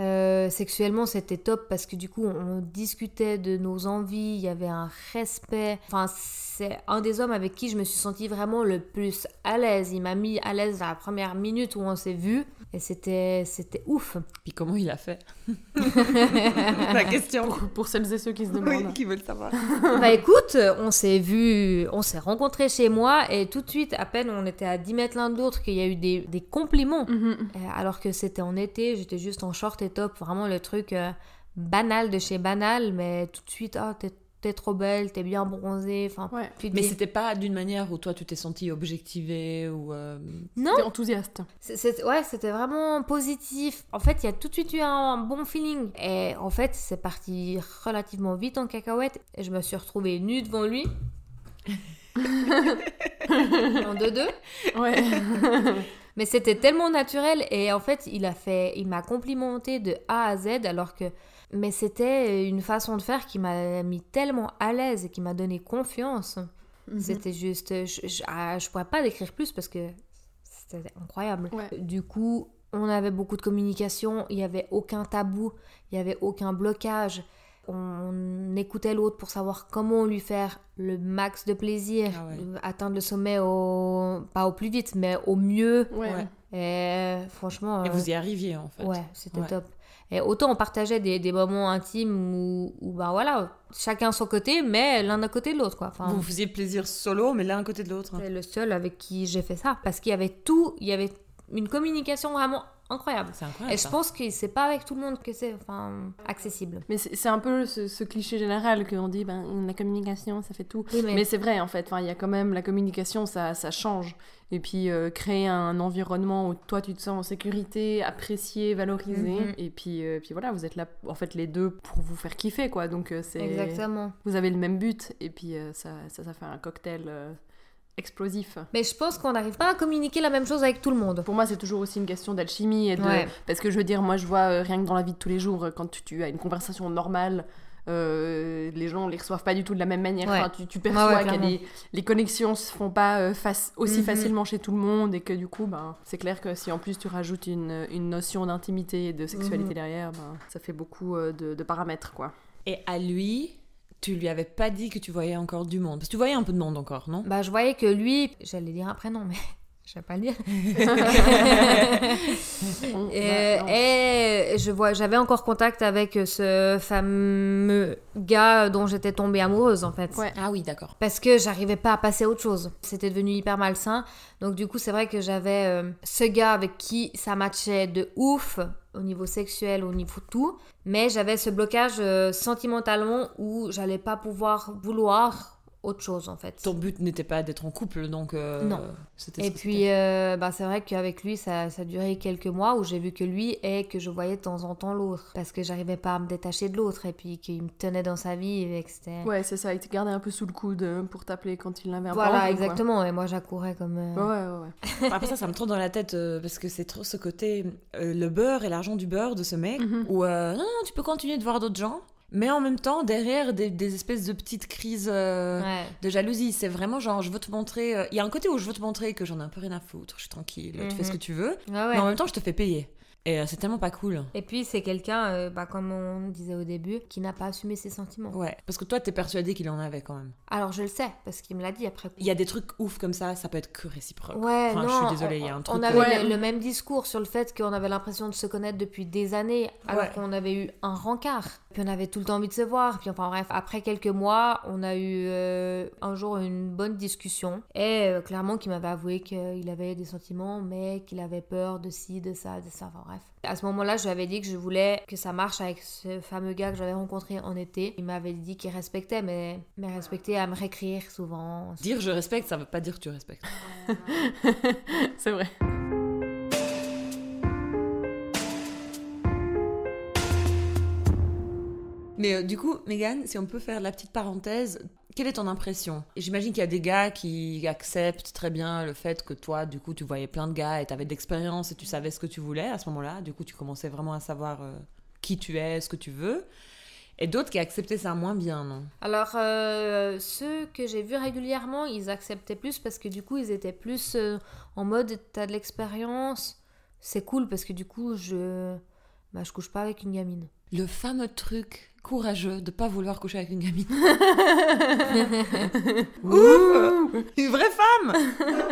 Euh, sexuellement, c'était top parce que du coup, on discutait de nos envies, il y avait un respect. Enfin, c'est un des hommes avec qui je me suis sentie vraiment le plus à l'aise. Il m'a mis à l'aise à la première minute où on s'est vu et c'était c'était ouf. Puis comment il a fait La question. Pour, pour celles et ceux qui se Oui, demandent. qui veulent savoir. bah écoute, on s'est vu, on s'est rencontrés chez moi et tout de suite, à peine on était à 10 mètres l'un de l'autre, qu'il y a eu des, des compliments. Mhm. Euh, Alors que c'était en été, j'étais juste en short top, vraiment le truc euh, banal de chez banal, mais tout de suite, ah, t'es, t'es trop belle, t'es bien bronzée, enfin, Ouais. Mais c'était pas d'une manière où toi tu t'es senti objectivé ou. euh, Non, enthousiaste. ouais, c'était vraiment positif. En fait, il y a tout de suite eu un, bon feeling. Et en fait, c'est parti relativement vite en cacahuète et je me suis retrouvée nue devant lui. en deux-deux. Ouais. Mais c'était tellement naturel et en fait, il a fait, il m'a complimenté de A à Z alors que, mais c'était une façon de faire qui m'a mis tellement à l'aise et qui m'a donné confiance. Mhm. C'était juste, je, je, ah, je pourrais pas décrire plus parce que c'était incroyable. Ouais. Du coup, on avait beaucoup de communication, il y avait aucun tabou, il y avait aucun blocage. On écoutait l'autre pour savoir comment lui faire le max de plaisir, Ah ouais. atteindre le sommet au pas au plus vite, mais au mieux. Ouais. Et franchement, Et euh, vous y arriviez en fait. ouais, c'était Ouais. top. Et autant on partageait des, des moments intimes où, où, bah voilà, chacun son côté, mais l'un à côté de l'autre, quoi. Enfin, Vous vous faisiez plaisir solo, mais l'un à côté de l'autre. c'est le seul avec qui j'ai fait ça. Parce qu'il y avait tout, il y avait une communication vraiment incroyable. C'est incroyable. Et je pense que c'est pas avec tout le monde que c'est enfin, accessible. Mais c'est c'est un peu ce, ce cliché général qu'on dit, ben, la communication, ça fait tout. Oui, mais, Mais c'est vrai, en fait. Enfin, il y a quand même la communication, ça, ça change. Et puis, euh, créer un environnement où toi, tu te sens en sécurité, apprécié, valorisé. Mhm. Et puis, euh, puis voilà, vous êtes là, en fait, les deux pour vous faire kiffer, quoi. Donc, euh, c'est... exactement. Vous avez le même but. Et puis, euh, ça, ça, ça fait un cocktail euh, explosif. Mais je pense qu'on n'arrive pas à communiquer la même chose avec tout le monde. Pour moi, c'est toujours aussi une question d'alchimie. Et de... Ouais. Parce que je veux dire, moi, je vois euh, rien que dans la vie de tous les jours, euh, quand tu, tu as une conversation normale, euh, les gens les reçoivent pas du tout de la même manière. Ouais. Enfin, tu, tu perçois Ouais, que les, les connexions se font pas euh, face- aussi Mhm. facilement chez tout le monde et que du coup, ben, c'est clair que si en plus tu rajoutes une, une notion d'intimité et de sexualité Mhm. derrière, ben, ça fait beaucoup euh, de, de paramètres, quoi. Et à lui, tu lui avais pas dit que tu voyais encore du monde? Parce que tu voyais un peu de monde encore, non? Bah, je voyais que lui, j'allais dire un prénom, mais je vais pas le dire. Et, bah, et je vois, j'avais encore contact avec ce fameux gars dont j'étais tombée amoureuse en fait. Ouais. Ah oui, d'accord. Parce que j'arrivais pas à passer à autre chose. C'était devenu hyper malsain. Donc du coup, c'est vrai que j'avais euh, ce gars avec qui ça matchait de ouf au niveau sexuel, au niveau tout. Mais j'avais ce blocage euh, sentimentalement où j'allais pas pouvoir vouloir autre chose en fait. Ton but n'était pas d'être en couple, donc. euh, Non. Et puis, euh, bah, c'est vrai qu'avec lui, ça, ça a duré quelques mois où j'ai vu que lui et que je voyais de temps en temps l'autre. Parce que j'arrivais pas à me détacher de l'autre et puis qu'il me tenait dans sa vie et que c'était... Ouais, c'est ça, il te gardait un peu sous le coude euh, pour t'appeler quand il l'avait un peu Voilà, quoi. exactement. Et moi, j'accourais comme... euh, Ouais, ouais, ouais. c'était. Après ça, ça me tourne dans la tête euh, parce que c'est trop ce côté euh, le beurre et l'argent du beurre de ce mec Mhm. où euh, non, non, tu peux continuer de voir d'autres gens, mais en même temps derrière des, des espèces de petites crises. euh, ouais. de jalousie. C'est vraiment genre, je veux te montrer. euh, Il y a un côté où je veux te montrer que j'en ai un peu rien à foutre, je suis tranquille, tu fais ce Mhm. que tu veux. Ouais. Mais en même temps, je te fais payer. Et euh, c'est tellement pas cool. Et puis, c'est quelqu'un, euh, bah, comme on disait au début, qui n'a pas assumé ses sentiments. Ouais. Parce que toi, t'es persuadé qu'il en avait quand même. Alors, je le sais, parce qu'il me l'a dit après. Il y a des trucs ouf comme ça, ça peut être que réciproque. Ouais, Enfin, non, je suis désolée, il y a un truc. On avait Ouais. le, même discours sur le fait qu'on avait l'impression de se connaître depuis des années, alors Ouais. qu'on avait eu un rencard. Puis on avait tout le temps envie de se voir. Puis enfin bref, après quelques mois, on a eu euh, un jour une bonne discussion. Et euh, clairement, qu'il m'avait avoué qu'il avait des sentiments, mais qu'il avait peur de ci, de ça, de ça. Enfin bref. À ce moment-là, je lui avais dit que je voulais que ça marche avec ce fameux gars que j'avais rencontré en été. Il m'avait dit qu'il respectait, mais, mais respectait à me réécrire souvent. Dire je respecte, ça veut pas dire que tu respectes. c'est vrai. Mais euh, du coup, Megan, si on peut faire la petite parenthèse, quelle est ton impression? J'imagine qu'il y a des gars qui acceptent très bien le fait que toi, du coup, tu voyais plein de gars et tu avais de l'expérience et tu savais ce que tu voulais à ce moment-là. Du coup, tu commençais vraiment à savoir euh, qui tu es, ce que tu veux. Et d'autres qui acceptaient ça moins bien, non? Alors, euh, ceux que j'ai vus régulièrement, ils acceptaient plus parce que du coup, ils étaient plus euh, en mode t'as de l'expérience, c'est cool parce que du coup, je, bah, je couche pas avec une gamine. Le fameux truc courageux de pas vouloir coucher avec une gamine. Ouf Une vraie femme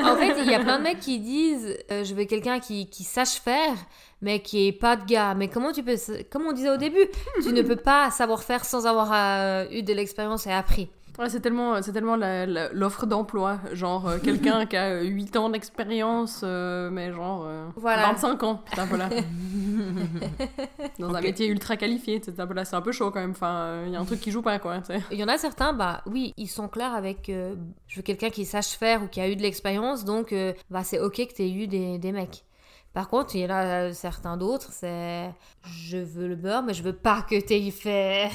en fait, il y a plein de mecs qui disent euh, je veux quelqu'un qui, qui sache faire, mais qui est pas de gars. Mais comment tu peux, comme on disait au début, tu ne peux pas savoir faire sans avoir euh, eu de l'expérience et appris. Ouais, c'est tellement, c'est tellement la- la- l'offre d'emploi. Genre, euh, quelqu'un qui a euh, 8 ans d'expérience, euh, mais genre euh, Voilà. 25 ans. Putain, voilà. Dans un métier ultra qualifié. C'est un peu, là, c'est un peu chaud quand même. Enfin, il y a un truc qui joue pas, quoi. Il y en a certains, bah oui, ils sont clairs avec euh, je veux quelqu'un qui sache faire ou qui a eu de l'expérience, donc euh, bah c'est ok que tu aies eu des, des mecs. Par contre, il y en a certains d'autres, c'est je veux le beurre, mais je veux pas que tu fait,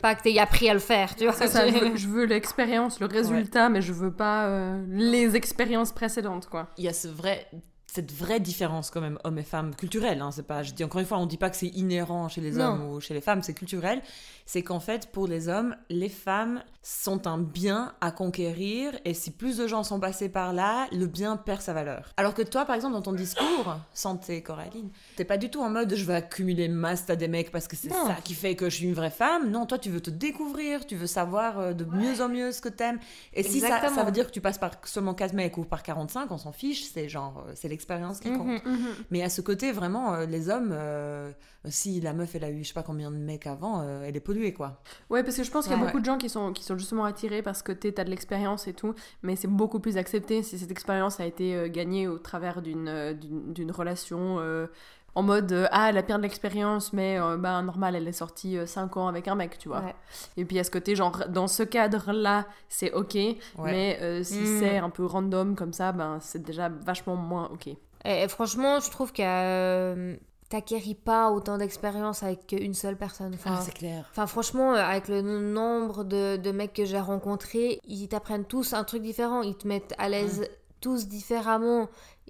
pas que appris à le faire, tu vois. Ça, je veux, l'expérience, le résultat, mais je veux pas euh, les expériences précédentes, quoi. Il y a ce vrai cette vraie différence quand même hommes et femmes culturelle hein, c'est pas je dis encore une fois on dit pas que c'est inhérent chez les hommes ou chez les femmes c'est culturel c'est qu'en fait pour les hommes les femmes sont un bien à conquérir et si plus de gens sont passés par là le bien perd sa valeur. Alors que toi par exemple dans ton discours santé Coraline t'es pas du tout en mode je veux accumuler masse à des mecs parce que c'est ça qui fait que je suis une vraie femme. Non toi tu veux te découvrir tu veux savoir euh, de mieux en mieux ce que t'aimes. Et si ça, ça veut dire que tu passes par seulement 4 mecs ou par 45 on s'en fiche c'est genre euh, c'est expérience qui compte. Mhm, mhm. Mais à ce côté, vraiment, euh, les hommes, euh, si la meuf, elle a eu je sais pas combien de mecs avant, euh, elle est polluée, quoi. Ouais, parce que je pense qu'il y a beaucoup de gens qui sont, qui sont justement attirés parce que tu as de l'expérience et tout, mais c'est beaucoup plus accepté si cette expérience a été gagnée au travers d'une d'une relation en mode ah elle a de l'expérience mais bah normal elle est sortie 5 ans avec un mec tu vois. Et puis à ce côté genre dans ce cadre là c'est ok mais si mm. c'est un peu random comme ça ben c'est déjà vachement moins ok. Et, franchement, je trouve que euh, t'acquéris pas autant d'expérience avec une seule personne. Enfin, ah, c'est clair. Enfin, franchement, euh, avec le nombre de, de mecs que j'ai rencontrés, ils t'apprennent tous un truc différent. Ils te mettent à l'aise tous différemment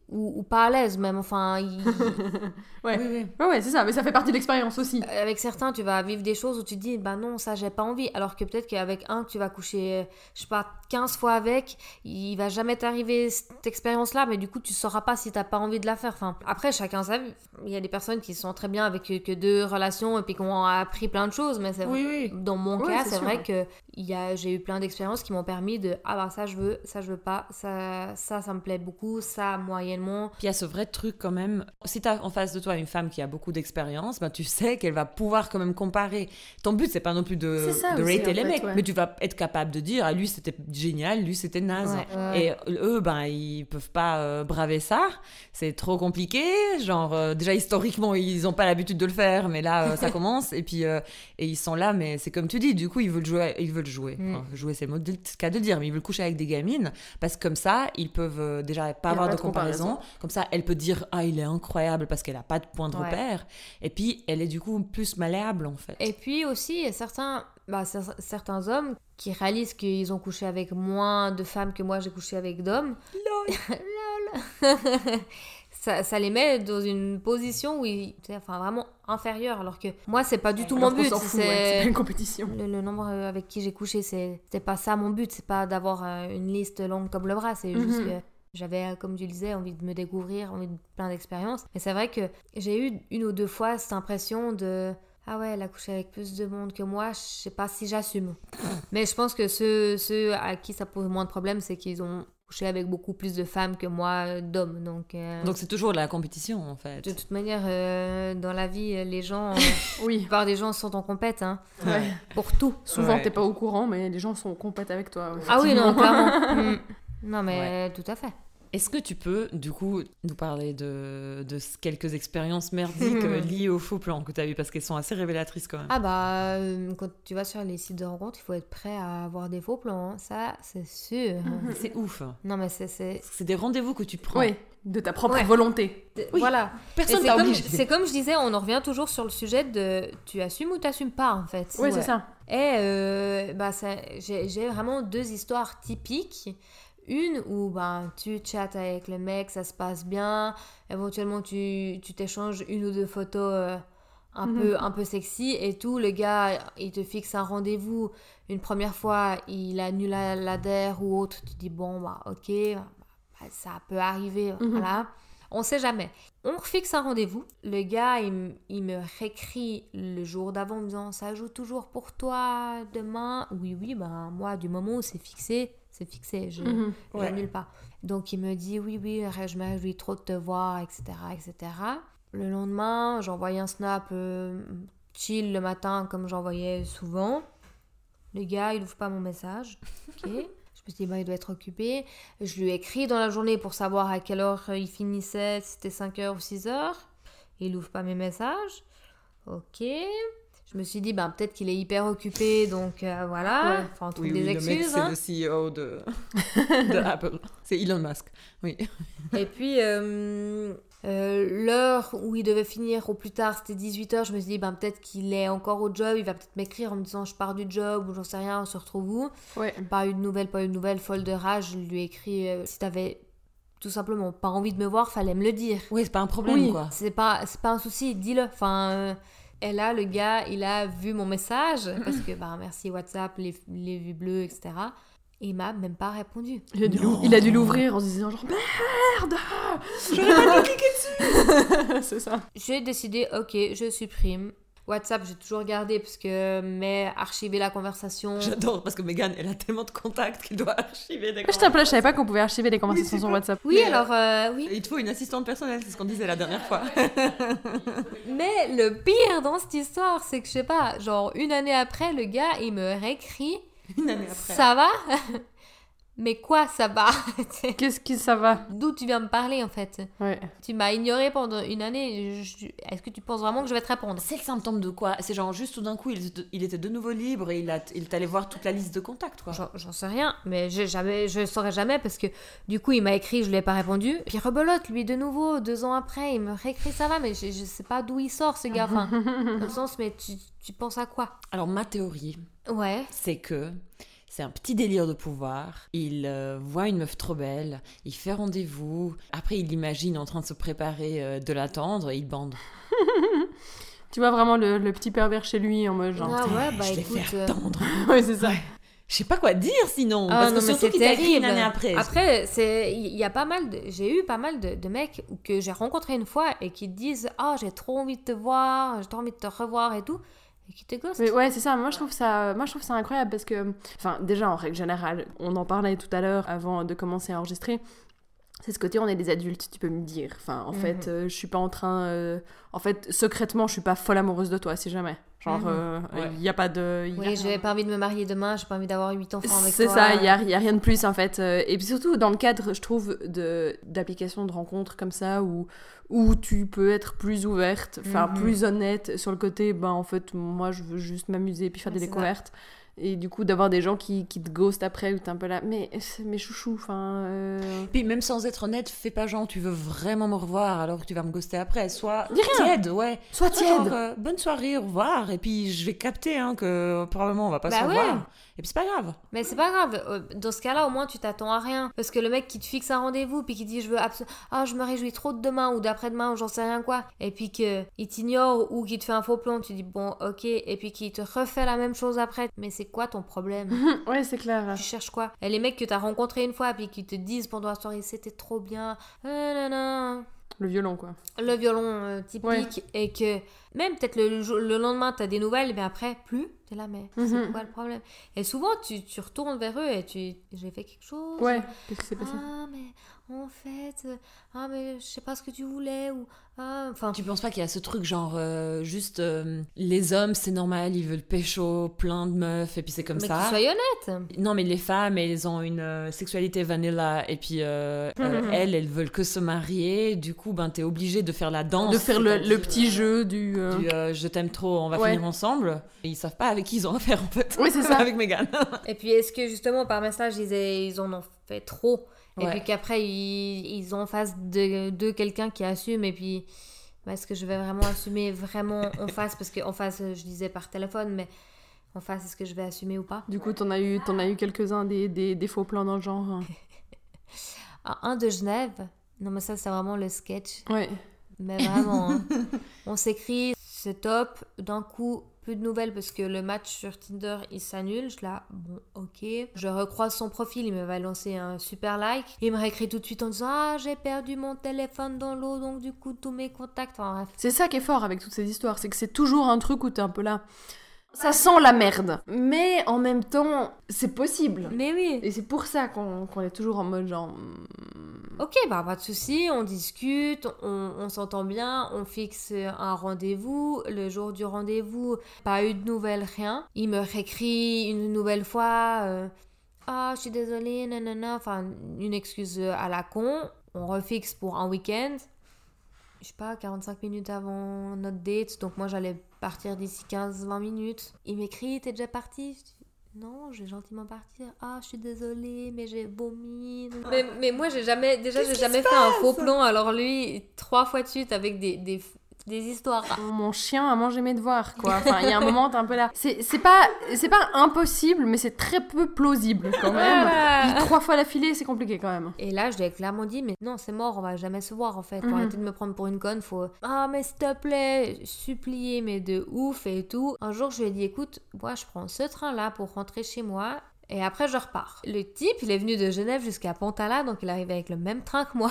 ou, pas à l'aise même. Enfin, ouais. Oui, ouais, c'est ça, mais ça fait partie de l'expérience aussi. Euh, avec certains, tu vas vivre des choses où tu te dis, bah non, ça, j'ai pas envie. Alors que peut-être qu'avec un que tu vas coucher, je sais pas, 15 fois avec, il va jamais t'arriver cette expérience-là, mais du coup, tu sauras pas si t'as pas envie de la faire. Enfin, après, chacun sa vie. Il y a des personnes qui sont très bien avec que deux relations et puis qui ont appris plein de choses, mais c'est oui, Dans mon cas, c'est vrai que j'ai eu plein d'expériences qui m'ont permis de, ah bah ça, je veux, ça, je veux pas, ça, ça, ça me plaît beaucoup, ça, puis il y a ce vrai truc quand même. Si tu as en face de toi une femme qui a beaucoup d'expérience, ben, tu sais qu'elle va pouvoir quand même comparer. Ton but, c'est pas non plus de, de rater les mecs, mais tu vas être capable de dire ah, lui c'était génial, lui c'était naze. Et eux, ben, ils peuvent pas euh, braver ça. C'est trop compliqué. Genre, euh, déjà historiquement, ils ont pas l'habitude de le faire, mais là, euh, ça commence. Et puis, et ils sont là, mais c'est comme tu dis, du coup, ils veulent jouer. Ils veulent jouer. Mm. jouer, c'est le cas de dire, mais ils veulent coucher avec des gamines parce que comme ça, ils peuvent déjà pas avoir de comparaison comme ça, elle peut dire Ah, il est incroyable parce qu'elle n'a pas de point de repère. Et puis, elle est du coup plus malléable en fait. Et puis aussi, il y a certains, bah, certains hommes qui réalisent qu'ils ont couché avec moins de femmes que moi j'ai couché avec d'hommes. Lol Lol ça, ça, les met dans une position où ils, enfin vraiment inférieure alors que moi c'est pas du tout mon but c'est une compétition le, nombre avec qui j'ai couché c'est pas ça mon but c'est pas d'avoir euh, une liste longue comme le bras c'est juste mhm. que j'avais, comme tu disais, envie de me découvrir, envie de plein d'expériences. Mais c'est vrai que j'ai eu une ou deux fois cette impression de ah ouais, elle a couché avec plus de monde que moi, je sais pas si j'assume. Mais je pense que ceux, ceux à qui ça pose moins de problèmes, c'est qu'ils ont couché avec beaucoup plus de femmes que moi d'hommes. Donc euh, donc c'est toujours de la compétition en fait. De toute manière, euh, dans la vie, les gens, euh, oui, la plupart des gens sont en compète, hein, pour tout. Souvent, t'es pas au courant, mais les gens sont en compète avec toi. Ah oui, non, clairement. Mm. Non, mais tout à fait. Est-ce que tu peux, du coup, nous parler de, de quelques expériences merdiques liées aux faux plans que tu as eu? Parce qu'elles sont assez révélatrices quand même. Ah bah, euh, quand tu vas sur les sites de rencontres, il faut être prêt à avoir des faux plans. Hein. Ça, c'est sûr. c'est ouf. Non, mais c'est... C'est des rendez-vous que tu prends. Oui, de ta propre volonté. Voilà. Personne t'a obligé. C'est comme je disais, on en revient toujours sur le sujet de tu assumes ou t'assumes pas, en fait. Oui, c'est ça. Et euh, bah, j'ai vraiment deux histoires typiques une où ben, tu chattes avec le mec, ça se passe bien, éventuellement tu t'échanges une ou deux photos euh, un, mhm. peu, un peu sexy et tout, le gars il te fixe un rendez-vous une première fois, il annule la, la ou autre, tu dis bon bah ok, bah, ça peut arriver, mhm. voilà. On sait jamais. On fixe un rendez-vous. Le gars, il, il, me réécrit le jour d'avant en me disant Ça joue toujours pour toi demain Oui, oui, ben moi, du moment où c'est fixé, c'est fixé, je mhm. n'annule pas. Donc il me dit oui, oui, je me réjouis trop de te voir, etc. etc. Le lendemain, j'envoie un snap euh, chill le matin comme j'envoyais souvent. Le gars, il ouvre pas mon message. Ok. je me suis dit, bah, il doit être occupé. Je lui écris dans la journée pour savoir à quelle heure il finissait, si c'était 5h ou 6h. Il ouvre pas mes messages. Ok je me suis dit, ben, peut-être qu'il est hyper occupé, donc euh, voilà. Enfin, on trouve des excuses. c'est le CEO de, de Apple. C'est Elon Musk, oui. Et puis, euh, Euh, L'heure où il devait finir au plus tard, c'était 18h. Je me suis dit, ben, peut-être qu'il est encore au job. Il va peut-être m'écrire en me disant, je pars du job ou j'en sais rien, on se retrouve où. Ouais. Pas eu de nouvelles, pas eu de nouvelles, folle de rage. Je lui ai écrit, si t'avais tout simplement pas envie de me voir, fallait me le dire. Oui, c'est pas un problème, Oui, quoi. c'est pas, c'est pas un souci, dis-le. Enfin, et là, le gars, il a vu mon message, parce que, bah, merci WhatsApp, les, les vues bleues, etc. Et il m'a même pas répondu. Il a dû, Non. il a dû l'ouvrir en se disant genre merde J'aurais pas dû cliquer dessus C'est ça. J'ai décidé, ok, je supprime. WhatsApp, j'ai toujours gardé, parce que, mais archiver la conversation. J'adore, parce que Megan, elle a tellement de contacts qu'elle doit archiver des un peu là, je savais pas qu'on pouvait archiver les conversations sur WhatsApp. Oui, Mais, alors, euh, oui. Il te faut une assistante personnelle, c'est ce qu'on disait la dernière fois. Mais le pire dans cette histoire, c'est que, je sais pas, genre, une année après, le gars, il me réécrit. Une année après. Ça va? Mais quoi, ça va Qu'est-ce que ça va D'où tu viens me parler, en fait Ouais. Tu m'as ignoré pendant une année. je- Est-ce que tu penses vraiment que je vais te répondre? C'est le symptôme de quoi? C'est genre juste tout d'un coup, il, il était de nouveau libre et il, a, il t'allait voir toute la liste de contacts, quoi. J'en sais rien, mais je, jamais, je saurais jamais parce que du coup il m'a écrit, je lui ai pas répondu. Puis rebelote, lui de nouveau, deux ans après, il me réécrit ça va, mais je, je sais pas d'où il sort ce gars. Enfin, dans le sens, mais tu, tu penses à quoi? Alors, ma théorie, Ouais. c'est que c'est un petit délire de pouvoir. Il euh, voit une meuf trop belle, il fait rendez-vous. Après, il l'imagine en train de se préparer euh, de l'attendre et il bande. Tu vois vraiment le, le petit pervers chez lui en mode genre. Ah ouais, bah je l'ai écoute. fait euh, attendre. ouais, c'est ça. Je sais pas quoi dire sinon. Ah parce non, que mais surtout c'est qu'il une terrible. année après. Après, c'est il y a pas mal de j'ai eu pas mal de, de mecs que j'ai rencontrés une fois et qui te disent "Ah, j'ai trop envie de te voir, j'ai trop envie de te revoir et tout." Et qui. Mais ouais, c'est ça. Moi, je trouve ça, moi, je trouve ça incroyable parce que, enfin, déjà en règle générale, on en parlait tout à l'heure avant de commencer à enregistrer. C'est ce côté, on est des adultes, tu peux me dire. Enfin, en Mhm. fait, euh, je suis pas en train. euh, En fait, secrètement, je suis pas folle amoureuse de toi, si jamais. Genre, Mhm. euh, il Ouais. y a pas de. y a Oui, j'ai pas envie de me marier demain, j'ai pas envie d'avoir huit enfants avec C'est toi. ça, il n'y a, y a rien de plus en fait. Euh, Et puis surtout dans le cadre, je trouve, de- d'applications de, rencontres comme ça où, où tu peux être plus ouverte, enfin Mhm. plus honnête sur le côté, ben en fait, moi je veux juste m'amuser et puis faire Ouais, des c'est ça. Et du coup, d'avoir des gens qui, qui te ghostent après ou t'es un peu là, mais mes chouchous, enfin. euh, Puis même sans être honnête, fais pas genre tu veux vraiment me revoir alors que tu vas me ghoster après. Rien. tiède, ouais. Genre, tiède euh, bonne soirée, au revoir. Et puis je vais capter hein, que probablement on va pas Bah se ouais. Et puis c'est pas grave. Mais c'est pas grave, euh, dans ce cas-là, au moins tu t'attends à rien. Parce que le mec qui te fixe un rendez-vous, puis qui dit je veux absolument. Ah, je me réjouis trop de demain ou d'après-demain ou j'en sais rien quoi. Et puis qu'il t'ignore ou qu'il te fait un faux plan, tu dis bon, ok. Et puis qu'il te refait la même chose après. Mais c'est quoi ton problème? Ouais, c'est clair. Tu cherches quoi? Et les mecs que t'as rencontrés une fois, puis qui te disent pendant la soirée c'était trop bien. Nan, nan. Le violon, quoi. le violon euh, typique Ouais. et que même peut-être le, jour- le lendemain t'as des nouvelles mais après plus t'es là mais Mhm. c'est quoi le problème? Et souvent tu, tu retournes vers eux et tu j'ai fait quelque chose Ouais, qu'est-ce qui s'est passé? Ah mais en fait euh, ah mais je sais pas ce que tu voulais ou ah enfin Tu penses pas qu'il y a ce truc genre euh, juste euh, les hommes c'est normal, ils veulent pécho plein de meufs et puis c'est comme mais ça. qu'ils soient honnêtes Non mais les femmes elles ont une euh, sexualité vanilla et puis euh, euh, Mhm. elles elles veulent que se marier. Du coup ben t'es obligé de faire la danse. De faire le, petit jeu du. euh, du, euh, je t'aime trop, on va Ouais. finir ensemble. Et ils savent pas avec qui ils ont affaire en fait. Oui, c'est ça. avec Megan. et puis est-ce que justement par message ils, ils en ont fait trop? Et puis qu'après ils, ils ont en face de, de quelqu'un qui assume et puis bah, est-ce que je vais vraiment assumer vraiment en face? Parce qu'en face je disais par téléphone mais en face est-ce que je vais assumer ou pas? Du coup, t'en as eu, t'en as eu quelques-uns des, des, des faux plans dans le genre. hein? Ah, un de Genève non mais ça c'est vraiment le sketch Ouais. mais vraiment hein. on s'écrit c'est top d'un coup plus de nouvelles parce que le match sur Tinder il s'annule. Je là bon ok. Je recroise son profil il me va lancer un super like. Il me réécrit tout de suite en disant ah j'ai perdu mon téléphone dans l'eau donc du coup tous mes contacts. Enfin bref. C'est ça qui est fort avec toutes ces histoires, c'est que c'est toujours un truc où t'es un peu là. Ça sent la merde. Mais en même temps, c'est possible. mais oui Et c'est pour ça qu'on est toujours en mode genre. hmm, Ok, bah pas de souci, on discute, on, on s'entend bien, on fixe un rendez-vous. Le jour du rendez-vous, pas eu de nouvelles, rien. Il me réécrit une nouvelle fois. euh, Ah, je suis désolée, nanana. Enfin, une excuse à la con. On refixe pour un week-end. Je sais pas, 45 minutes avant notre date. Donc moi, j'allais partir d'ici 15-20 minutes. Il m'écrit, t'es déjà parti? Non, je vais gentiment partir. Ah, je suis désolée, mais j'ai vomi. Mais, mais moi, j'ai jamais, déjà, j'ai jamais fait un faux plan. Alors lui, trois fois de suite avec des, des, des histoires. Mon chien a mangé mes devoirs, quoi. Enfin, il y a un moment, t'es un peu là. C'est pas, c'est pas impossible, mais c'est très peu plausible quand même. Puis trois fois l'affilée, c'est compliqué quand même. Et là, je lui ai clairement dit, mais non, c'est mort, on va jamais se voir en fait. Pour Mhm. arrêter de me prendre pour une conne, faut. Ah, mais s'il te plaît, supplier, mais de ouf et tout. Un jour, je lui ai dit, écoute, moi, je prends ce train-là pour rentrer chez moi. Et après, je repars. Le type, il est venu de Genève jusqu'à Pantala, donc il arrivait avec le même train que moi.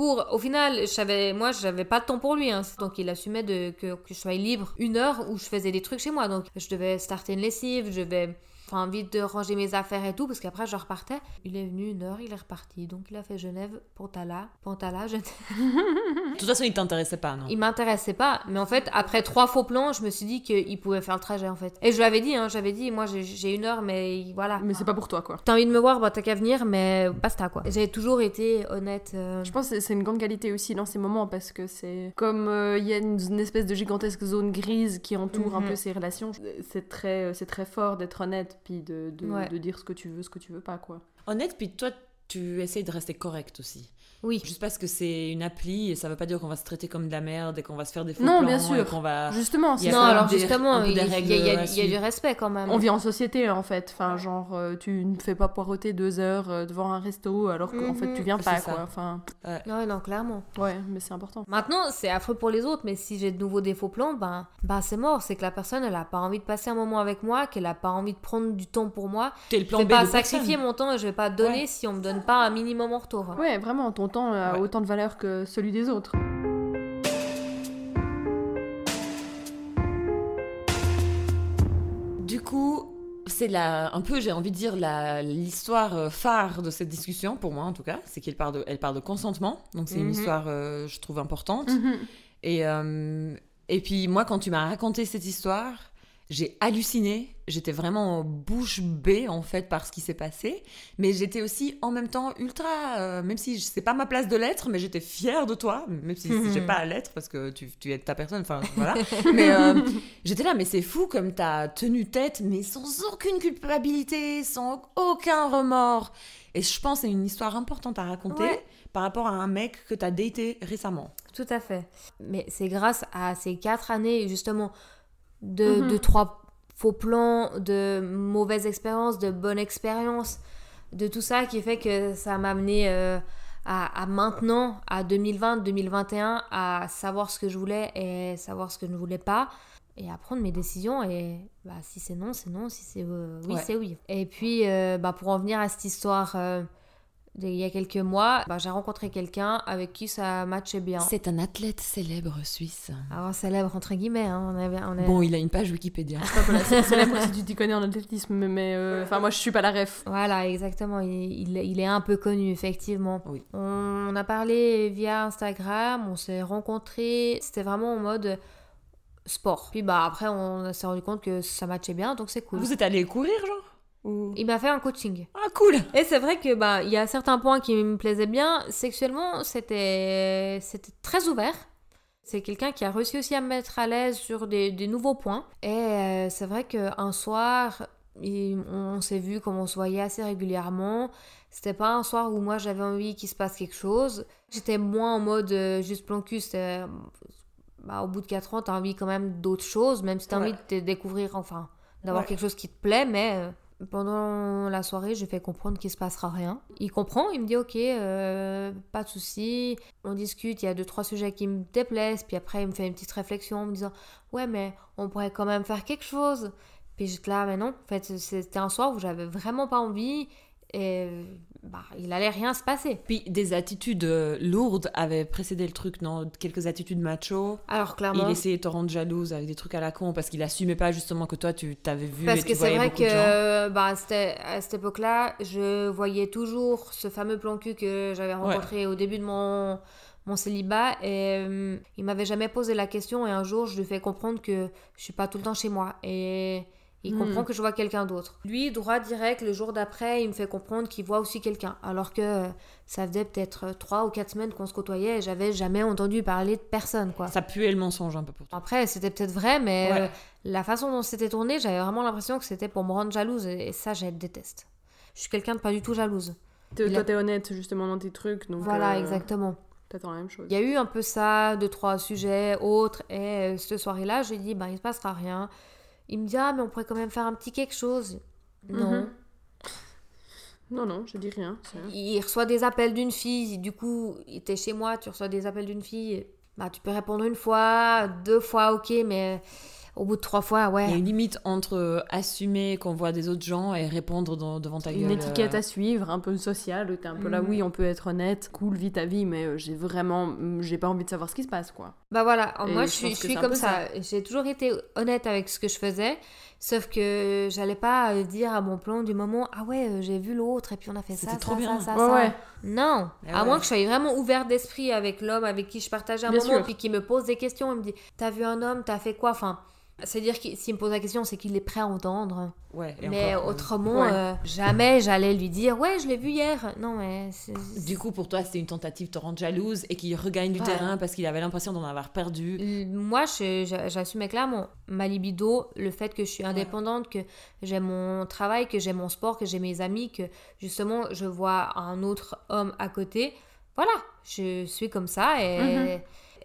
Au final, je savais, moi, j'avais pas de temps pour lui, hein. donc il assumait de, que, que je sois libre une heure où je faisais des trucs chez moi. Donc je devais starter une lessive, je devais enfin vite de ranger mes affaires et tout, parce qu'après je repartais. Il est venu une heure, il est reparti. Donc il a fait Genève, Pantala, Pantala, Genève. De toute façon, il t'intéressait pas, non? Il m'intéressait pas, mais en fait, après trois faux plans, je me suis dit qu'il pouvait faire le trajet en fait. Et je lui avais dit, hein, j'avais dit, moi j'ai- une heure, mais voilà. Mais c'est pas pour toi, quoi. T'as envie de me voir, bah t'as qu'à venir, mais basta quoi. J'ai toujours été honnête. euh, Je pense que c'est une grande qualité aussi dans ces moments parce que c'est comme euh, il y a une, une espèce de gigantesque zone grise qui entoure un Mhm. peu ces relations. C'est très, c'est très fort d'être honnête puis de, de, Ouais. de dire ce que tu veux, ce que tu veux pas, quoi. Honnête, puis toi, tu essayes de rester correct aussi. Oui. Juste parce que c'est une appli et ça veut pas dire qu'on va se traiter comme de la merde et qu'on va se faire des faux Non, plans bien et sûr. qu'on va... Justement, Il y a c'est Non, alors des- justement, il y, a- y y du respect quand même. On vit en société en fait, enfin genre euh, tu ne fais pas poireauter deux heures euh, devant un resto alors qu'en Mhm. fait tu viens C'est pas ça. quoi. Enfin Ouais, non, clairement. ouais, mais c'est important. Maintenant, c'est affreux pour les autres, mais si j'ai de nouveau des faux plans, ben, ben c'est mort. C'est que la personne, elle a pas envie de passer un moment avec moi, qu'elle a pas envie de prendre du temps pour moi. T'es le Je plan vais B pas de sacrifier personne. mon temps et je vais pas donner Ouais. si on me donne pas un minimum en retour. Ouais, vraiment, ton temps a Ouais. autant de valeur que celui des autres. Du coup, c'est la, un peu, j'ai envie de dire, la- l'histoire euh, phare de cette discussion, pour moi en tout cas, c'est qu'elle parle de, elle parle de consentement. Donc c'est une Mhm. histoire, euh, je trouve, importante. Mhm. Et, euh, et puis moi, quand tu m'as raconté cette histoire, j'ai halluciné. J'étais vraiment bouche bée en fait par ce qui s'est passé, mais j'étais aussi en même temps ultra, euh, même si c'est pas ma place de l'être, mais j'étais fière de toi, même si, si j'ai pas à l'être parce que tu, tu es ta personne. Enfin voilà. mais euh, j'étais là, mais c'est fou comme t'as tenu tête, mais sans aucune culpabilité, sans aucun remords. Et je pense que c'est une histoire importante à raconter Ouais. par rapport à un mec que t'as daté récemment. Tout à fait. Mais c'est grâce à ces quatre années, justement, de, Mhm. de trois faux plans, de mauvaises expériences, de bonnes expériences, de tout ça qui fait que ça m'a amené euh, à, à maintenant, à 2020, 2021, à savoir ce que je voulais et savoir ce que je ne voulais pas. Et à prendre mes décisions et bah, si c'est non, c'est non, si c'est euh, oui, Ouais. c'est oui. Et puis, euh, bah, pour en venir à cette histoire d'il y a quelques mois, bah, j'ai rencontré quelqu'un avec qui ça matchait bien. C'est un athlète célèbre suisse. Alors célèbre entre guillemets, hein, on avait, on est... Bon, il a une page Wikipédia. C'est célèbre si tu t'y connais en athlétisme, mais euh, enfin moi je suis pas la ref. Voilà, exactement, il, il- il est un peu connu, effectivement. Oui. On a parlé via Instagram, on s'est rencontrés, c'était vraiment en mode sport. Puis bah après, on s'est rendu compte que ça matchait bien, donc c'est cool. Vous êtes allé courir, genre? Ou- Il m'a fait un coaching. Ah, cool Et c'est vrai que bah il y a certains points qui me plaisaient bien. Sexuellement, c'était c'était très ouvert. C'est quelqu'un qui a réussi aussi à me mettre à l'aise sur des, des nouveaux points. Et euh, c'est vrai qu'un soir, il- on s'est vu comme on se voyait assez régulièrement. C'était pas un soir où moi j'avais envie qu'il se passe quelque chose. J'étais moins en mode euh, juste plan cul. C'était, bah, au bout de 4 ans, t'as envie quand même d'autres choses, même si t'as Ouais. envie de te découvrir, enfin, d'avoir Ouais. quelque chose qui te plaît, mais euh, pendant la soirée, je fais comprendre qu'il se passera rien. Il comprend, il me dit ok, euh, pas de souci, on discute, il y a deux trois sujets qui me déplaisent, puis après il me fait une petite réflexion en me disant ouais mais on pourrait quand même faire quelque chose. Puis j'étais là mais non, en fait c'était un soir où j'avais vraiment pas envie et bah il allait rien se passer. Puis des attitudes euh, lourdes avaient précédé le truc, non? Quelques attitudes macho. Alors clairement. Il essayait de te rendre jalouse avec des trucs à la con parce qu'il assumait pas justement que toi tu t'avais vu Parce et que c'est vrai que bah, c'était- à cette époque-là, je voyais toujours ce fameux plan cul que j'avais rencontré au début de mon, mon célibat et euh, il m'avait jamais posé la question et un jour je lui fais comprendre que je suis pas tout le temps chez moi et, Il Mhm. comprend que je vois quelqu'un d'autre. Lui, droit direct, le jour d'après, il me fait comprendre qu'il voit aussi quelqu'un. Alors que euh, ça faisait peut-être trois ou quatre semaines qu'on se côtoyait et j'avais jamais entendu parler de personne, quoi. Ça puait le mensonge un peu pour toi. Après, c'était peut-être vrai, mais Ouais. euh, la façon dont c'était tourné, j'avais vraiment l'impression que c'était pour me rendre jalouse et, et ça, je déteste. Je suis quelqu'un de pas du tout jalouse. Toi, a- t'es honnête justement dans tes trucs, donc. voilà, euh, exactement. T'attends la même chose. Il y a eu un peu ça, deux, trois sujets autres. Et euh, cette soirée-là, je lui ai dit, bah, il se passera rien. Il me dit, ah, mais on pourrait quand même faire un petit quelque chose. Non. Mhm. Non, non, je dis rien. Il reçoit des appels d'une fille. Du coup, il était chez moi, tu reçois des appels d'une fille. Bah, tu peux répondre une fois, deux fois, ok, mais au bout de trois fois, ouais. Il y a une limite entre euh, assumer qu'on voit des autres gens et répondre dans- devant ta gueule. Une étiquette euh, à suivre, un peu sociale, où t'es un peu là, Mhm. oui, on peut être honnête, cool, vis ta vie, mais euh, j'ai vraiment, mm, j'ai pas envie de savoir ce qui se passe, quoi. Bah voilà, Et moi je je suis, je comme ça. J'ai toujours été honnête avec ce que je faisais, sauf que j'allais pas dire à mon plan du moment ah ouais j'ai vu l'autre et puis on a fait ça, C'était trop ça, bien. ça, Ouais, ça. ouais. Non, à ouais. moins que je sois vraiment ouverte d'esprit avec l'homme avec qui je partageais un Bien moment, sûr. puis qui me pose des questions, il me dit t'as vu un homme, t'as fait quoi, enfin. C'est-à-dire que s'il me pose la question, c'est qu'il est prêt à entendre. Ouais, et mais encore, autrement, Ouais. euh, jamais j'allais lui dire Ouais, je l'ai vu hier. Non, mais. Du coup, pour toi, c'était une tentative de te rendre jalouse et qu'il regagne du Ouais. terrain parce qu'il avait l'impression d'en avoir perdu. Moi, j'assumais clairement ma libido, le fait que je suis indépendante, que j'ai mon travail, que j'ai mon sport, que j'ai mes amis, que justement je vois un autre homme à côté. Voilà, je suis comme ça et, Mhm.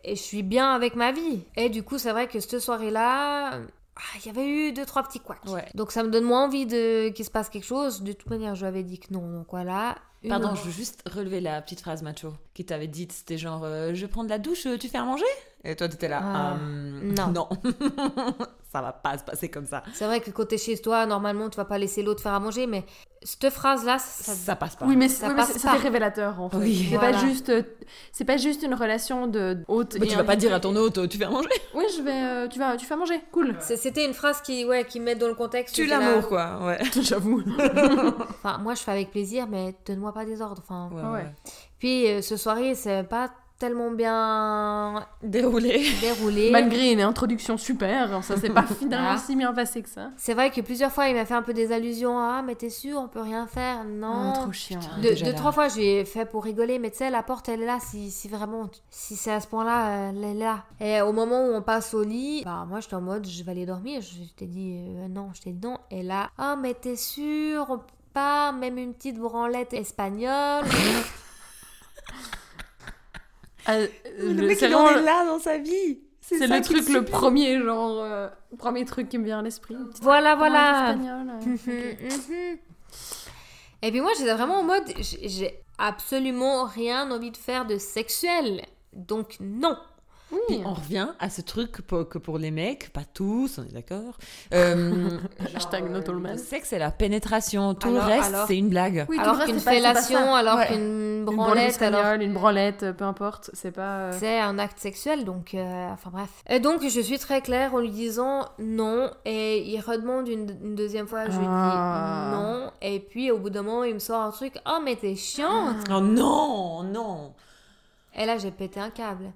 Et je suis bien avec ma vie. Et du coup, c'est vrai que cette soirée-là, ah, il y avait eu deux, trois petits couacs. Ouais. Donc ça me donne moins envie de qu'il se passe quelque chose. De toute manière, je lui avais dit que non. Donc voilà. Une- Pardon, je veux juste relever la petite phrase macho qui t'avait dite. C'était genre, euh, je prends de la douche, tu fais à manger? Et toi, t'étais là. Ah, Hum, non. Non. ça va pas se passer comme ça. C'est vrai que t'es chez toi, normalement, tu vas pas laisser l'autre faire à manger, mais cette phrase-là, ça, Ça, passe pas. Oui, mais, Ça oui, passe pas. révélateur, en fait. Oui. C'est Voilà. pas juste, euh, c'est pas juste une relation de hôte. Mais et tu vas pas dire à ton hôte, tu fais à manger. Oui, je vais, euh, tu vas, tu fais à manger, cool. C'était une phrase qui, ouais, qui met dans le contexte. Tu l'amour, quoi. Ouais. J'avoue. Enfin, moi, je fais avec plaisir, mais donne-moi pas des ordres. Enfin, ouais. puis euh, ce soirée, c'est pas tellement bien Déroulé. déroulé. Malgré une introduction super, ça s'est pas finalement Ah. si bien passé que ça. C'est vrai que plusieurs fois, il m'a fait un peu des allusions. à, Ah, mais t'es sûr, on peut rien faire? Non. Ah, trop chiant. Putain. Deux, déjà deux, là. trois fois, je lui ai fait pour rigoler, mais tu sais, la porte, elle est là, si, si vraiment, si c'est à ce point-là, elle est là. Et au moment où on passe au lit, bah, moi, j'étais en mode, je vais aller dormir. Je t'ai dit euh, non, je t'ai dit non. Et là, ah, mais t'es sûr, on peut pas, même une petite branlette espagnole. Ah, euh, Le mec, il en est là dans sa vie. c'est ça le truc, le premier, genre, euh, premier truc qui me vient à l'esprit. Voilà, voilà. euh. Mhm, mhm. Et puis moi, j'étais vraiment en mode, j'ai absolument rien envie de faire de sexuel. Donc non. Puis on revient à ce truc pour- que pour les mecs, pas tous, on est d'accord. Euh, Hashtag not all men. Le sexe, c'est la pénétration. Tout Alors- le reste, alors- c'est une blague. Oui, tout alors qu'une pas- fellation, alors Ouais. qu'une Une branlette branlette, alors une branlette, euh, peu importe, c'est pas. euh, c'est un acte sexuel, donc euh, enfin bref. Et donc je suis très claire en lui disant non, et il redemande une, une deuxième fois, je lui Ah. dis non, et puis au bout d'un moment il me sort un truc, oh mais t'es chiante. Oh non, non. Et là j'ai pété un câble.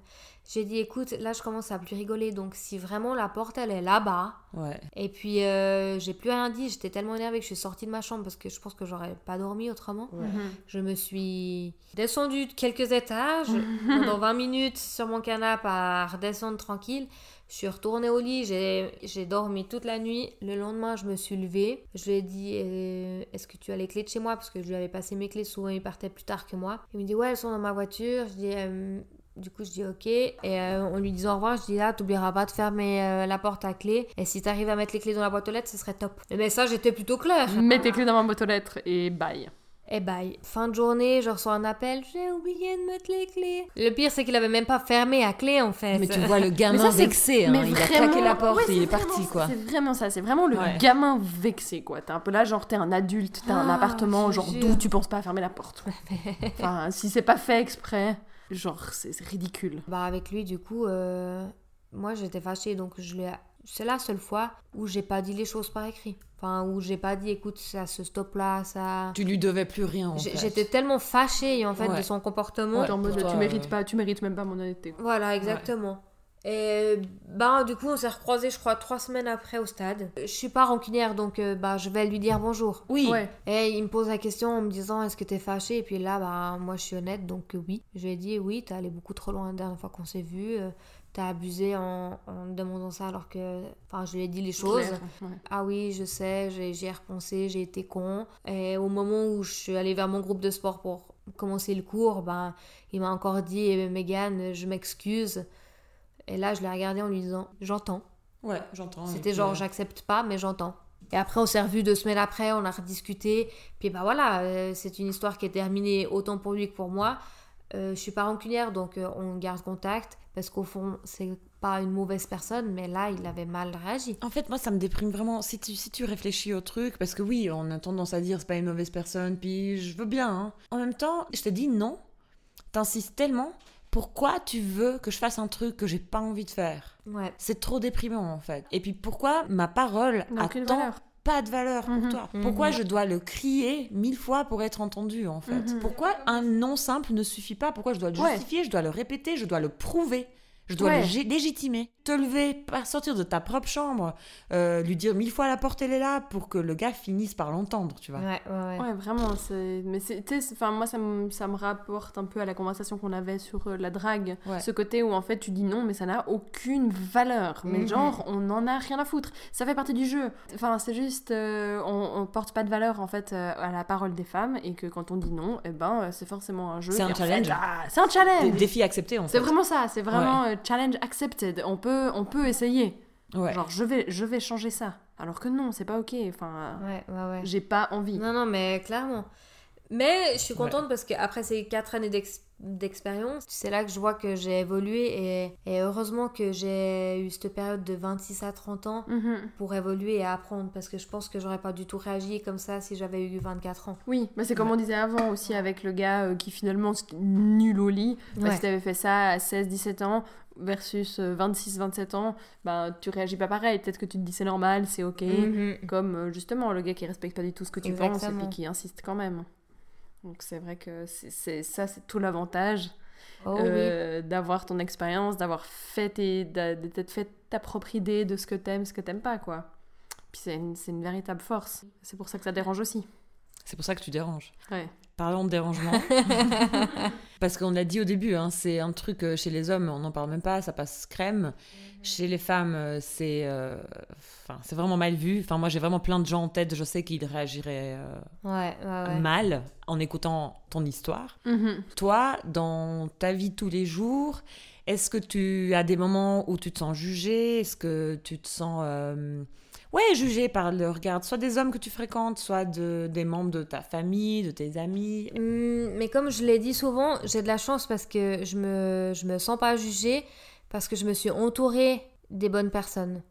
J'ai dit écoute, là je commence à plus rigoler, donc si vraiment la porte elle est là-bas, Ouais. et puis euh, j'ai plus rien dit, j'étais tellement énervée que je suis sortie de ma chambre parce que je pense que j'aurais pas dormi autrement. mhm. Je me suis descendue de quelques étages pendant 20 minutes sur mon canapé à redescendre tranquille. Je suis retournée au lit, j'ai j'ai dormi toute la nuit. Le lendemain, je me suis levée. Je lui ai dit euh, Est-ce que tu as les clés de chez moi? Parce que je lui avais passé mes clés, souvent il partait plus tard que moi. Il me dit Ouais, elles sont dans ma voiture. Je dis euh, Du coup, je dis ok. Et euh, en lui disant au revoir, je dis là, t'oublieras pas de fermer euh, la porte à clé. Et si t'arrives à mettre les clés dans la boîte aux lettres, ce serait top. Le message était plutôt clair. Mets tes clés dans ma boîte aux lettres et bye. Et bye. Fin de journée, je reçois un appel. J'ai oublié de mettre les clés. Le pire, c'est qu'il avait même pas fermé à clé en fait. Mais tu vois le Mais gamin vexé, hein, mais il a vraiment- claqué la porte ouais, et il est parti, quoi. C'est vraiment ça, c'est vraiment le Ouais. gamin vexé, quoi. T'es un peu là, genre, t'es un adulte, t'as un Ah, appartement, genre, d'où tu penses pas à fermer la porte. enfin, si c'est pas fait exprès, genre, c'est ridicule. Bah avec lui, du coup, euh, moi j'étais fâchée, donc je l'ai. C'est la seule fois où j'ai pas dit les choses par écrit. Enfin, où j'ai pas dit, écoute, ça se stoppe là, ça. Tu lui devais plus rien, en J'ai- fait. J'étais tellement fâchée en fait Ouais. de son comportement. Ouais. En mode, toi, tu mérites pas, tu mérites même pas mon honnêteté. Voilà, exactement. Et bah, du coup, on s'est recroisés, je crois, trois semaines après au stade. Je suis pas rancunière, donc euh, bah, je vais lui dire bonjour. Oui. Ouais. Et il me pose la question en me disant Est-ce que t'es fâché Et puis là, bah, moi, je suis honnête, donc euh, oui. Je lui ai dit Oui, t'es allé beaucoup trop loin la dernière fois qu'on s'est vu. euh, T'as abusé en, en me demandant ça alors que. Enfin, je lui ai dit les choses. Claire, ouais. Ah oui, je sais, j'ai j'y ai repensé, j'ai été con. Et au moment où je suis allée vers mon groupe de sport pour commencer le cours, ben, il m'a encore dit Eh, Mégane, je m'excuse. Et là, je l'ai regardé en lui disant J'entends. Ouais, j'entends. C'était genre euh, J'accepte pas, mais j'entends. Et après, on s'est revus deux semaines après, on a rediscuté. Puis bah voilà, euh, c'est une histoire qui est terminée autant pour lui que pour moi. Euh, je suis pas rancunière, donc euh, on garde contact. Parce qu'au fond, c'est pas une mauvaise personne, mais là, il avait mal réagi. En fait, moi, ça me déprime vraiment. Si tu, si tu réfléchis au truc, parce que oui, on a tendance à dire c'est pas une mauvaise personne, puis je veux bien. hein. En même temps, je te dis non. T'insistes tellement. Pourquoi tu veux que je fasse un truc que j'ai pas envie de faire Ouais. C'est trop déprimant en fait. Et puis pourquoi ma parole N'a a tant pas de valeur pour Mhm. toi? Mhm. Pourquoi je dois le crier mille fois pour être entendu en fait? Mhm. Pourquoi un non simple ne suffit pas? Pourquoi je dois le Ouais. justifier, je dois le répéter, je dois le prouver? Je dois Ouais. le gé- légitimer. Te lever, pas sortir de ta propre chambre, euh, lui dire mille fois la porte elle est là pour que le gars finisse par l'entendre, tu vois. Ouais, ouais, ouais. Ouais, vraiment. Mais Enfin, moi, ça me, ça me rapporte un peu à la conversation qu'on avait sur euh, la drague. Ouais. Ce côté où, en fait, tu dis non, mais ça n'a aucune valeur. Mais Mhm. genre, on n'en a rien à foutre. Ça fait partie du jeu. Enfin, c'est juste... euh, on, on porte pas de valeur, en fait, euh, à la parole des femmes. Et que quand on dit non, eh ben, c'est forcément un jeu. C'est un Et en fait, challenge. ah, c'est un challenge en fait. C'est vraiment ça. C'est vraiment euh, challenge accepted. On peut, on peut essayer. Ouais. Genre, je vais, je vais changer ça. Alors que non, c'est pas ok. Enfin, Ouais, ouais, ouais. j'ai pas envie. Non, non, mais clairement. Mais je suis contente parce qu'après ces quatre années d'ex- d'expérience, c'est là que je vois que j'ai évolué et, et heureusement que j'ai eu cette période de 26 à 30 ans Mhm. pour évoluer et apprendre parce que je pense que j'aurais pas du tout réagi comme ça si j'avais eu 24 ans. Oui, mais c'est comme on disait avant aussi avec le gars euh, qui finalement nul au lit. Bah, Ouais. si t'avais fait ça à 16-17 ans versus 26-27 ans, bah tu réagis pas pareil. Peut-être que tu te dis c'est normal, c'est ok. Mhm. Comme euh, justement le gars qui respecte pas du tout ce que tu penses et puis qui insiste quand même. Donc c'est vrai que c'est ça, c'est tout l'avantage Oh euh, d'avoir ton expérience, d'avoir fait tes, t'être fait ta propre idée de ce que t'aimes, ce que t'aimes pas, quoi. Puis c'est une, c'est une véritable force. C'est pour ça que ça dérange aussi. C'est pour ça que tu déranges. Ouais. Parlons de dérangement. Parce qu'on l'a dit au début, hein, c'est un truc euh, chez les hommes, on n'en parle même pas, ça passe crème. Chez les femmes, euh, c'est euh, c'est vraiment mal vu. Enfin, moi, j'ai vraiment plein de gens en tête, je sais qu'ils réagiraient oui. Ouais, ouais, ouais. mal en écoutant ton histoire. Mhm. Toi, dans ta vie tous les jours, est-ce que tu as des moments où tu te sens jugé Est-ce que tu te sens ouais, jugé par le regard soit des hommes que tu fréquentes, soit de, des membres de ta famille, de tes amis Hum, mais comme je l'ai dit souvent, j'ai de la chance parce que je me, je me sens pas jugée, parce que je me suis entourée des bonnes personnes.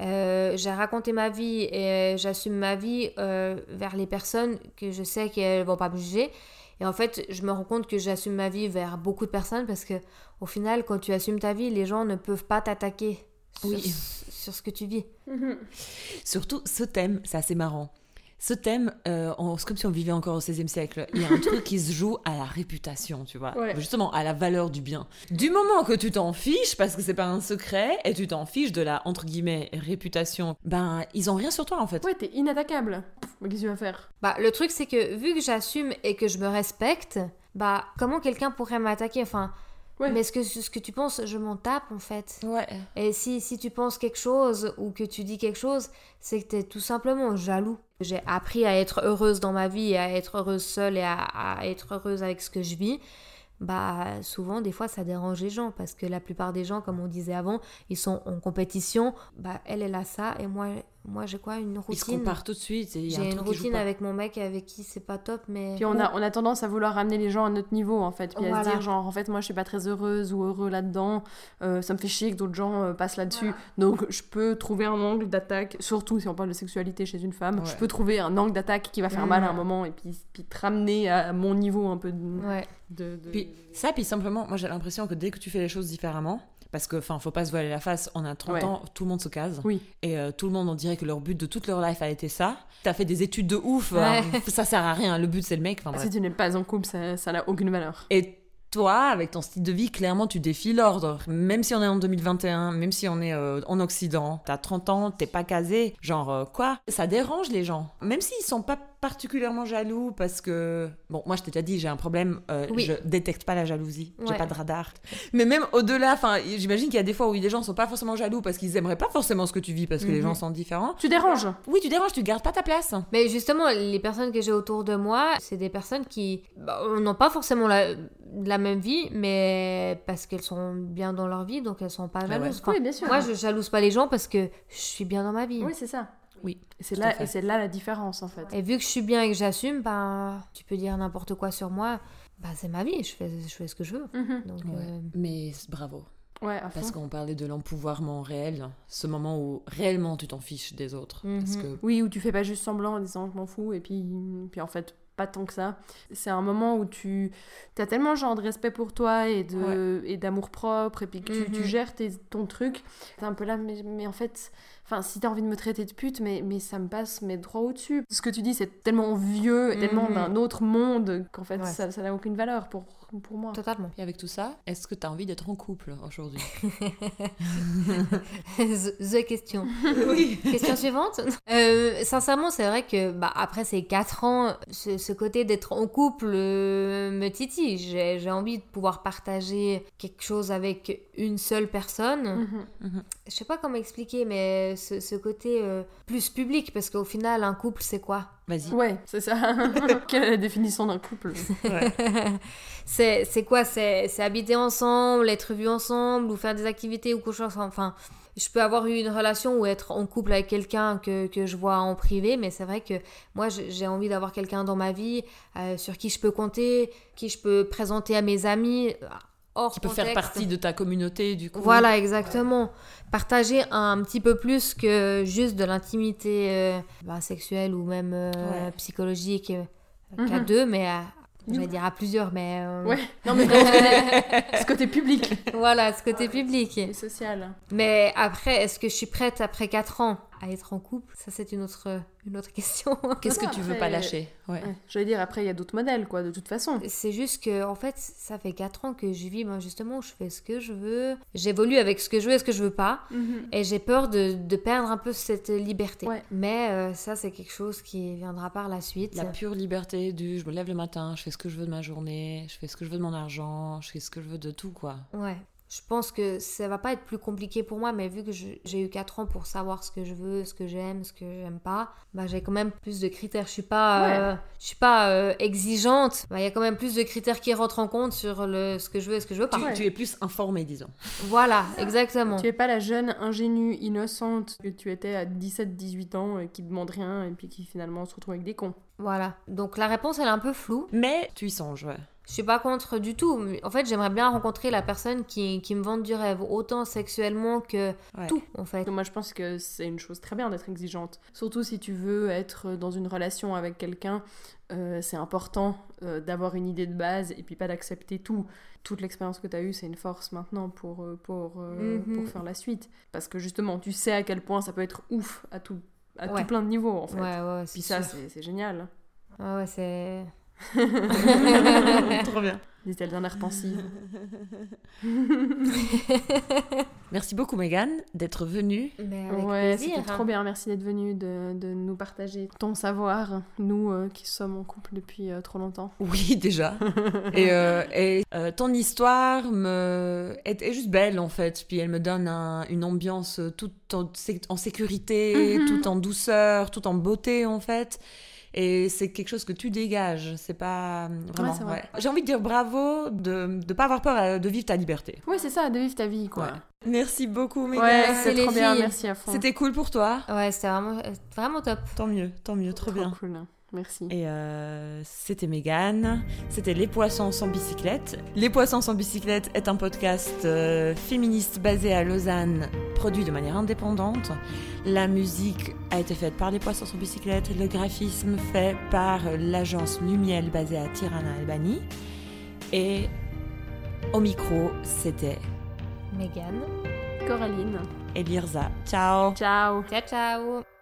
Euh, j'ai raconté ma vie et j'assume ma vie euh, vers les personnes que je sais qu'elles vont pas me juger. Et en fait, je me rends compte que j'assume ma vie vers beaucoup de personnes parce que au final, quand tu assumes ta vie, les gens ne peuvent pas t'attaquer Oui. sur ce que tu vis. Surtout ce thème, c'est assez marrant. Ce thème, euh, c'est comme si on vivait encore au XVIe siècle. Il y a un truc qui se joue à la réputation, tu vois. Ouais. Justement, à la valeur du bien. Du moment que tu t'en fiches, parce que c'est pas un secret, et tu t'en fiches de la, entre guillemets, réputation, ben, ils ont rien sur toi, en fait. Ouais, t'es inattaquable. Mais qu'est-ce que tu vas faire? Bah, le truc, c'est que vu que j'assume et que je me respecte, bah, comment quelqu'un pourrait m'attaquer? Enfin, Ouais. mais ce que, ce que tu penses, je m'en tape en fait. Ouais. Et si, si tu penses quelque chose ou que tu dis quelque chose, c'est que t'es tout simplement jaloux. J'ai appris à être heureuse dans ma vie, et à être heureuse seule et à, à être heureuse avec ce que je vis. Bah, souvent, des fois, ça dérange les gens parce que la plupart des gens, comme on disait avant, ils sont en compétition. Bah, elle, elle a ça et moi, moi j'ai quoi Une Ils se routine. comparent tout de suite. et il y a un J'ai une routine avec mon mec avec qui c'est pas top, mais. Puis on a, on a tendance à vouloir ramener les gens à notre niveau, en fait. Puis à se dire, genre, en fait, moi, je suis pas très heureuse ou heureux là-dedans. Euh, ça me fait chier que d'autres gens euh, passent là-dessus. Donc, je peux trouver un angle d'attaque, surtout si on parle de sexualité chez une femme. Ouais. Je peux trouver un angle d'attaque qui va faire mal à un moment et puis, puis te ramener à mon niveau un peu de. Ouais. de- de- Puis ça, puis simplement, moi j'ai l'impression que dès que tu fais les choses différemment, parce que, enfin, faut pas se voiler la face, on a 30 Ouais. ans, tout le monde se case. Oui. Et euh, tout le monde, on dirait que leur but de toute leur life a été ça. T'as fait des études de ouf, Ouais. euh, ça sert à rien. Le but, c'est le mec. Enfin, bref. Si tu n'es pas en couple, ça ça n'a aucune valeur. Et toi, avec ton style de vie, clairement, tu défies l'ordre. Même si on est en 2021, même si on est euh, en Occident, t'as 30 ans, t'es pas casé, genre euh, quoi? Ça dérange les gens. Même s'ils sont pas particulièrement jaloux parce que bon moi je t'ai déjà dit j'ai un problème euh, Oui. je détecte pas la jalousie j'ai Ouais. pas de radar mais même au-delà enfin j'imagine qu'il y a des fois où des gens sont pas forcément jaloux parce qu'ils aimeraient pas forcément ce que tu vis parce que les Mhm. gens sont différents Tu déranges oui tu déranges tu gardes pas ta place Mais justement, les personnes que j'ai autour de moi, c'est des personnes qui bah, n'ont pas forcément la, la même vie, mais parce qu'elles sont bien dans leur vie, donc elles sont pas ouais. jalouses. Enfin, Oui, bien sûr. moi, je jalouse pas les gens parce que je suis bien dans ma vie. Oui, c'est ça. Oui, Et c'est là, et c'est là la différence en fait. Et vu que je suis bien et que j'assume, ben, tu peux dire n'importe quoi sur moi. Bah, c'est ma vie, je fais, je fais ce que je veux. Mhm. Donc, Ouais. euh, mais bravo Ouais, à fond. parce qu'on parlait de l'empouvoirment réel ce moment où réellement tu t'en fiches des autres parce Mhm. que Oui, où tu fais pas juste semblant en disant je m'en fous et puis, puis en fait pas tant que ça. C'est un moment où tu as tellement genre de respect pour toi et de et d'amour propre et puis que tu, tu Mhm. gères tes- ton truc. T'es un peu là mais, mais en fait enfin si t'as envie de me traiter de pute mais, mais ça me passe mais droit au-dessus. Ce que tu dis c'est tellement vieux, tellement Mhm. d'un autre monde qu'en fait Ouais. ça ça n'a aucune valeur pour pour moi. totalement. et avec tout ça est-ce que tu as envie d'être en couple aujourd'hui the, question. oui Question suivante. Euh, sincèrement, c'est vrai que bah, après ces 4 ans, ce, ce côté d'être en couple euh, me titille. J'ai j'ai envie de pouvoir partager quelque chose avec une seule personne. Mhm. Je sais pas comment expliquer, mais ce, ce côté euh, plus public, parce qu'au final, un couple, c'est quoi? Vas-y Ouais, c'est ça. Quelle est la définition d'un couple? Ouais. C'est c'est quoi? C'est c'est habiter ensemble, être vu ensemble, ou faire des activités ou coucher ensemble? Enfin, je peux avoir eu une relation ou être en couple avec quelqu'un que, que je vois en privé, mais c'est vrai que moi, j'ai envie d'avoir quelqu'un dans ma vie euh, sur qui je peux compter, qui je peux présenter à mes amis. Hors qui peut faire partie de ta communauté du coup Voilà, exactement. Partager un petit peu plus que juste de l'intimité euh, bah, sexuelle ou même euh, Ouais. psychologique euh, qu'à Mhm. deux, mais à, j'allais dire à plusieurs, mais euh, Ouais. Non mais ce côté, public voilà, ce côté public. et social. Mais après, est-ce que je suis prête après 4 ans? À être en couple Ça, c'est une autre, une autre question. qu'est-ce que tu veux pas lâcher? Ouais. Ouais, J'allais dire, après, il y a d'autres modèles, quoi, de toute façon. C'est juste que, en fait, ça fait 4 ans que je vis, moi, justement, où je fais ce que je veux. J'évolue avec ce que je veux et ce que je veux pas. Et j'ai peur de, de perdre un peu cette liberté. Ouais. Mais euh, ça, c'est quelque chose qui viendra par la suite. La pure liberté du je me lève le matin, je fais ce que je veux de ma journée, je fais ce que je veux de mon argent, je fais ce que je veux de tout quoi. Ouais. Je pense que ça va pas être plus compliqué pour moi, mais vu que j'ai eu 4 ans pour savoir ce que je veux, ce que j'aime, ce que j'aime pas, bah j'ai quand même plus de critères. Je suis pas, euh, je suis pas euh, exigeante. Bah, Il y a quand même plus de critères qui rentrent en compte sur le, ce que je veux et ce que je veux pas. Tu, Ouais. tu es plus informé disons. Voilà, exactement. Tu es pas la jeune ingénue, innocente que tu étais à 17-18 ans, et qui demande rien, et puis qui finalement se retrouve avec des cons. Voilà. Donc la réponse, elle est un peu floue. Mais tu y songes, ouais. Je suis pas contre du tout. En fait, j'aimerais bien rencontrer la personne qui, qui me vende du rêve, autant sexuellement que Ouais. tout, en fait. Moi, je pense que c'est une chose très bien d'être exigeante. Surtout si tu veux être dans une relation avec quelqu'un, euh, c'est important euh, d'avoir une idée de base et puis pas d'accepter tout. Toute l'expérience que tu as eue, c'est une force maintenant pour, euh, pour, euh, Mhm. pour faire la suite. Parce que justement, tu sais à quel point ça peut être ouf à tout, à Ouais. tout plein de niveaux, en fait. Ouais, ouais, Puis c'est ça, c'est c'est génial. Ouais, ouais, c'est. Trop bien. Dit-elle d'un air pensif. Merci beaucoup Megan d'être venue. Mais avec ouais, c'était trop bien. Merci d'être venue, de, de nous partager ton savoir, nous euh, qui sommes en couple depuis euh, trop longtemps. Oui déjà. et euh, et, euh, ton histoire me est, est juste belle en fait. Puis elle me donne un- une ambiance toute en, sé- en sécurité, Mhm. tout en douceur, tout en beauté en fait. Et c'est quelque chose que tu dégages. C'est pas vraiment. c'est vrai. ouais. J'ai envie de dire bravo de ne pas avoir peur euh, de vivre ta liberté. Oui, c'est ça, de vivre ta vie, quoi. Ouais. Merci beaucoup Megan. Ouais, c'est trop bien, merci à fond. C'était cool pour toi. Ouais, c'était vraiment, euh, vraiment top. Tant mieux, tant mieux, trop bien. cool. Merci. Et euh, c'était Mégane, c'était Les Poissons sans bicyclette. Les Poissons sans bicyclette est un podcast euh, féministe basé à Lausanne, produit de manière indépendante. La musique a été faite par Les Poissons sans bicyclette, le graphisme fait par l'agence Lumiel basée à Tirana, Albanie. Et au micro, c'était Megan. Coraline. Elirza. Ciao Ciao. Ciao, ciao.